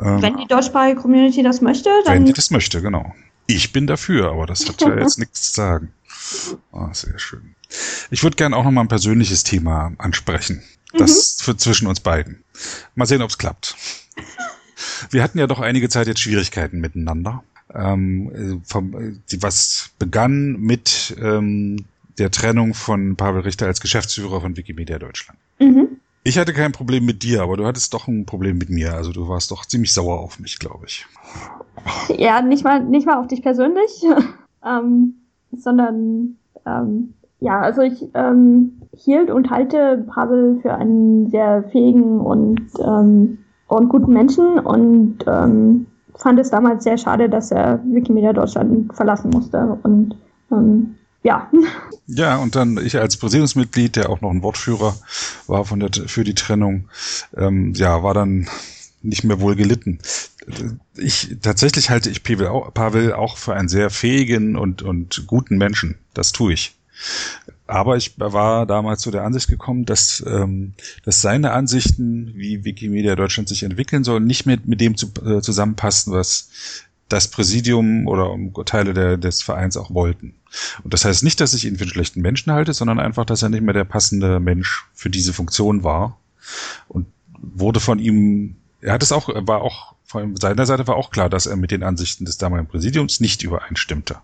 Ähm, wenn die deutschsprachige Community das möchte, dann. Wenn die das möchte, genau. Ich bin dafür, aber das hat ja jetzt nichts zu sagen. Oh, sehr schön. Ich würde gerne auch noch mal ein persönliches Thema ansprechen. Das mhm. für zwischen uns beiden. Mal sehen, ob es klappt. Wir hatten ja doch einige Zeit jetzt Schwierigkeiten miteinander. Ähm, vom, was begann mit ähm, der Trennung von Pavel Richter als Geschäftsführer von Wikimedia Deutschland. Mhm. Ich hatte kein Problem mit dir, aber du hattest doch ein Problem mit mir. Also du warst doch ziemlich sauer auf mich, glaube ich. Ja, nicht mal, nicht mal auf dich persönlich, ähm, sondern ähm, ja, also ich ähm, hielt und halte Pavel für einen sehr fähigen und, ähm, und guten Menschen und ähm, fand es damals sehr schade, dass er Wikimedia Deutschland verlassen musste. Und ähm, ja. Ja, und dann ich als Präsidiumsmitglied, der auch noch ein Wortführer war von der, für die Trennung, ähm, ja, war dann nicht mehr wohl gelitten. Ich tatsächlich halte ich Pavel auch, Pavel auch für einen sehr fähigen und und guten Menschen. Das tue ich. Aber ich war damals zu der Ansicht gekommen, dass, ähm, dass seine Ansichten, wie Wikimedia Deutschland sich entwickeln soll, nicht mehr mit dem zu, äh, zusammenpassen, was das Präsidium oder Teile der, des Vereins auch wollten. Und das heißt nicht, dass ich ihn für einen schlechten Menschen halte, sondern einfach, dass er nicht mehr der passende Mensch für diese Funktion war. Und wurde von ihm, er hat es auch, war auch, von seiner Seite war auch klar, dass er mit den Ansichten des damaligen Präsidiums nicht übereinstimmte.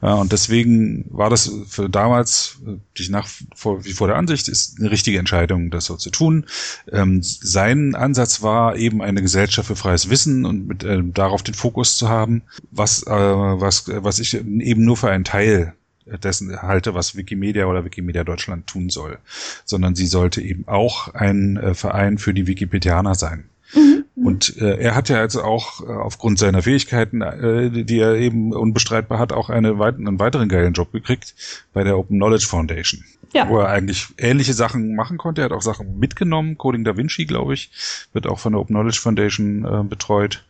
Und deswegen war das für damals, ich nach vor, wie vor der Ansicht, ist eine richtige Entscheidung, das so zu tun. Ähm, sein Ansatz war eben eine Gesellschaft für freies Wissen und mit äh, darauf den Fokus zu haben, was, äh, was, was ich eben nur für einen Teil dessen halte, was Wikimedia oder Wikimedia Deutschland tun soll, sondern sie sollte eben auch ein äh, Verein für die Wikipedianer sein. Mhm. Und äh, er hat ja also auch äh, aufgrund seiner Fähigkeiten, äh, die er eben unbestreitbar hat, auch eine weit einen weiteren geilen Job gekriegt bei der Open Knowledge Foundation. Ja. Wo er eigentlich ähnliche Sachen machen konnte. Er hat auch Sachen mitgenommen. Coding Da Vinci, glaube ich, wird auch von der Open Knowledge Foundation äh, betreut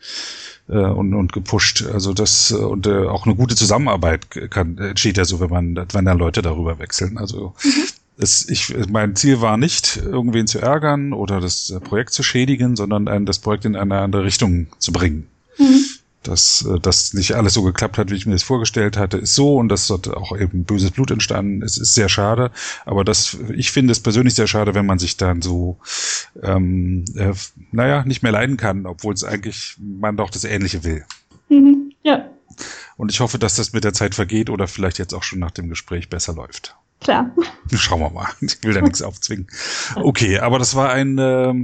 äh, und, und gepusht. Also das äh, und äh, auch eine gute Zusammenarbeit kann entsteht ja so, wenn man wenn da Leute darüber wechseln. Also mhm es, ich, mein Ziel war nicht, irgendwen zu ärgern oder das Projekt zu schädigen, sondern ein, das Projekt in eine andere Richtung zu bringen. Mhm. Dass das nicht alles so geklappt hat, wie ich mir das vorgestellt hatte, ist so und das dort auch eben böses Blut entstanden. Es ist sehr schade, aber das, ich finde es persönlich sehr schade, wenn man sich dann so, ähm, äh, naja, nicht mehr leiden kann, obwohl es eigentlich man doch das Ähnliche will. Mhm. Ja. Und ich hoffe, dass das mit der Zeit vergeht oder vielleicht jetzt auch schon nach dem Gespräch besser läuft. Klar. Schauen wir mal. Ich will da nichts aufzwingen. Okay, aber das war ein, äh,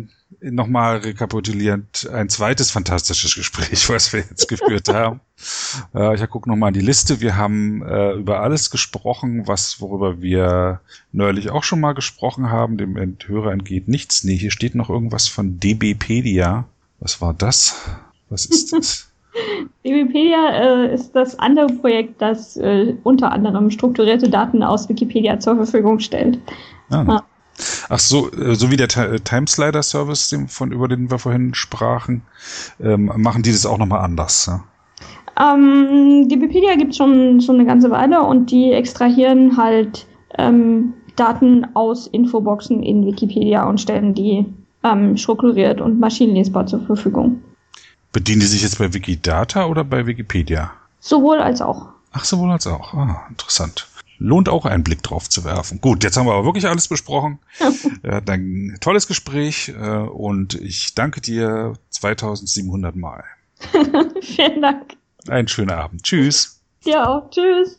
nochmal rekapitulierend, ein zweites fantastisches Gespräch, was wir jetzt geführt haben. Äh, ich gucke nochmal in die Liste. Wir haben äh, über alles gesprochen, was, worüber wir neulich auch schon mal gesprochen haben. Dem Hörer entgeht nichts. Nee, hier steht noch irgendwas von DBpedia. Was war das? Was ist das? Wikipedia äh, ist das andere Projekt, das äh, unter anderem strukturierte Daten aus Wikipedia zur Verfügung stellt. Ah. Ah. Ach so, äh, so wie der äh, Timeslider Service, von über den wir vorhin sprachen, ähm, machen die das auch nochmal anders. Ja? Ähm, die Wikipedia gibt es schon, schon eine ganze Weile und die extrahieren halt ähm, Daten aus Infoboxen in Wikipedia und stellen die ähm, strukturiert und maschinenlesbar zur Verfügung. Bedienen die sich jetzt bei Wikidata oder bei Wikipedia? Sowohl als auch. Ach, sowohl als auch. Ah, interessant. Lohnt auch einen Blick drauf zu werfen. Gut, jetzt haben wir aber wirklich alles besprochen. ja, ein tolles Gespräch äh, und ich danke dir 2700 Mal. Vielen Dank. Einen schönen Abend. Tschüss. Ja, tschüss.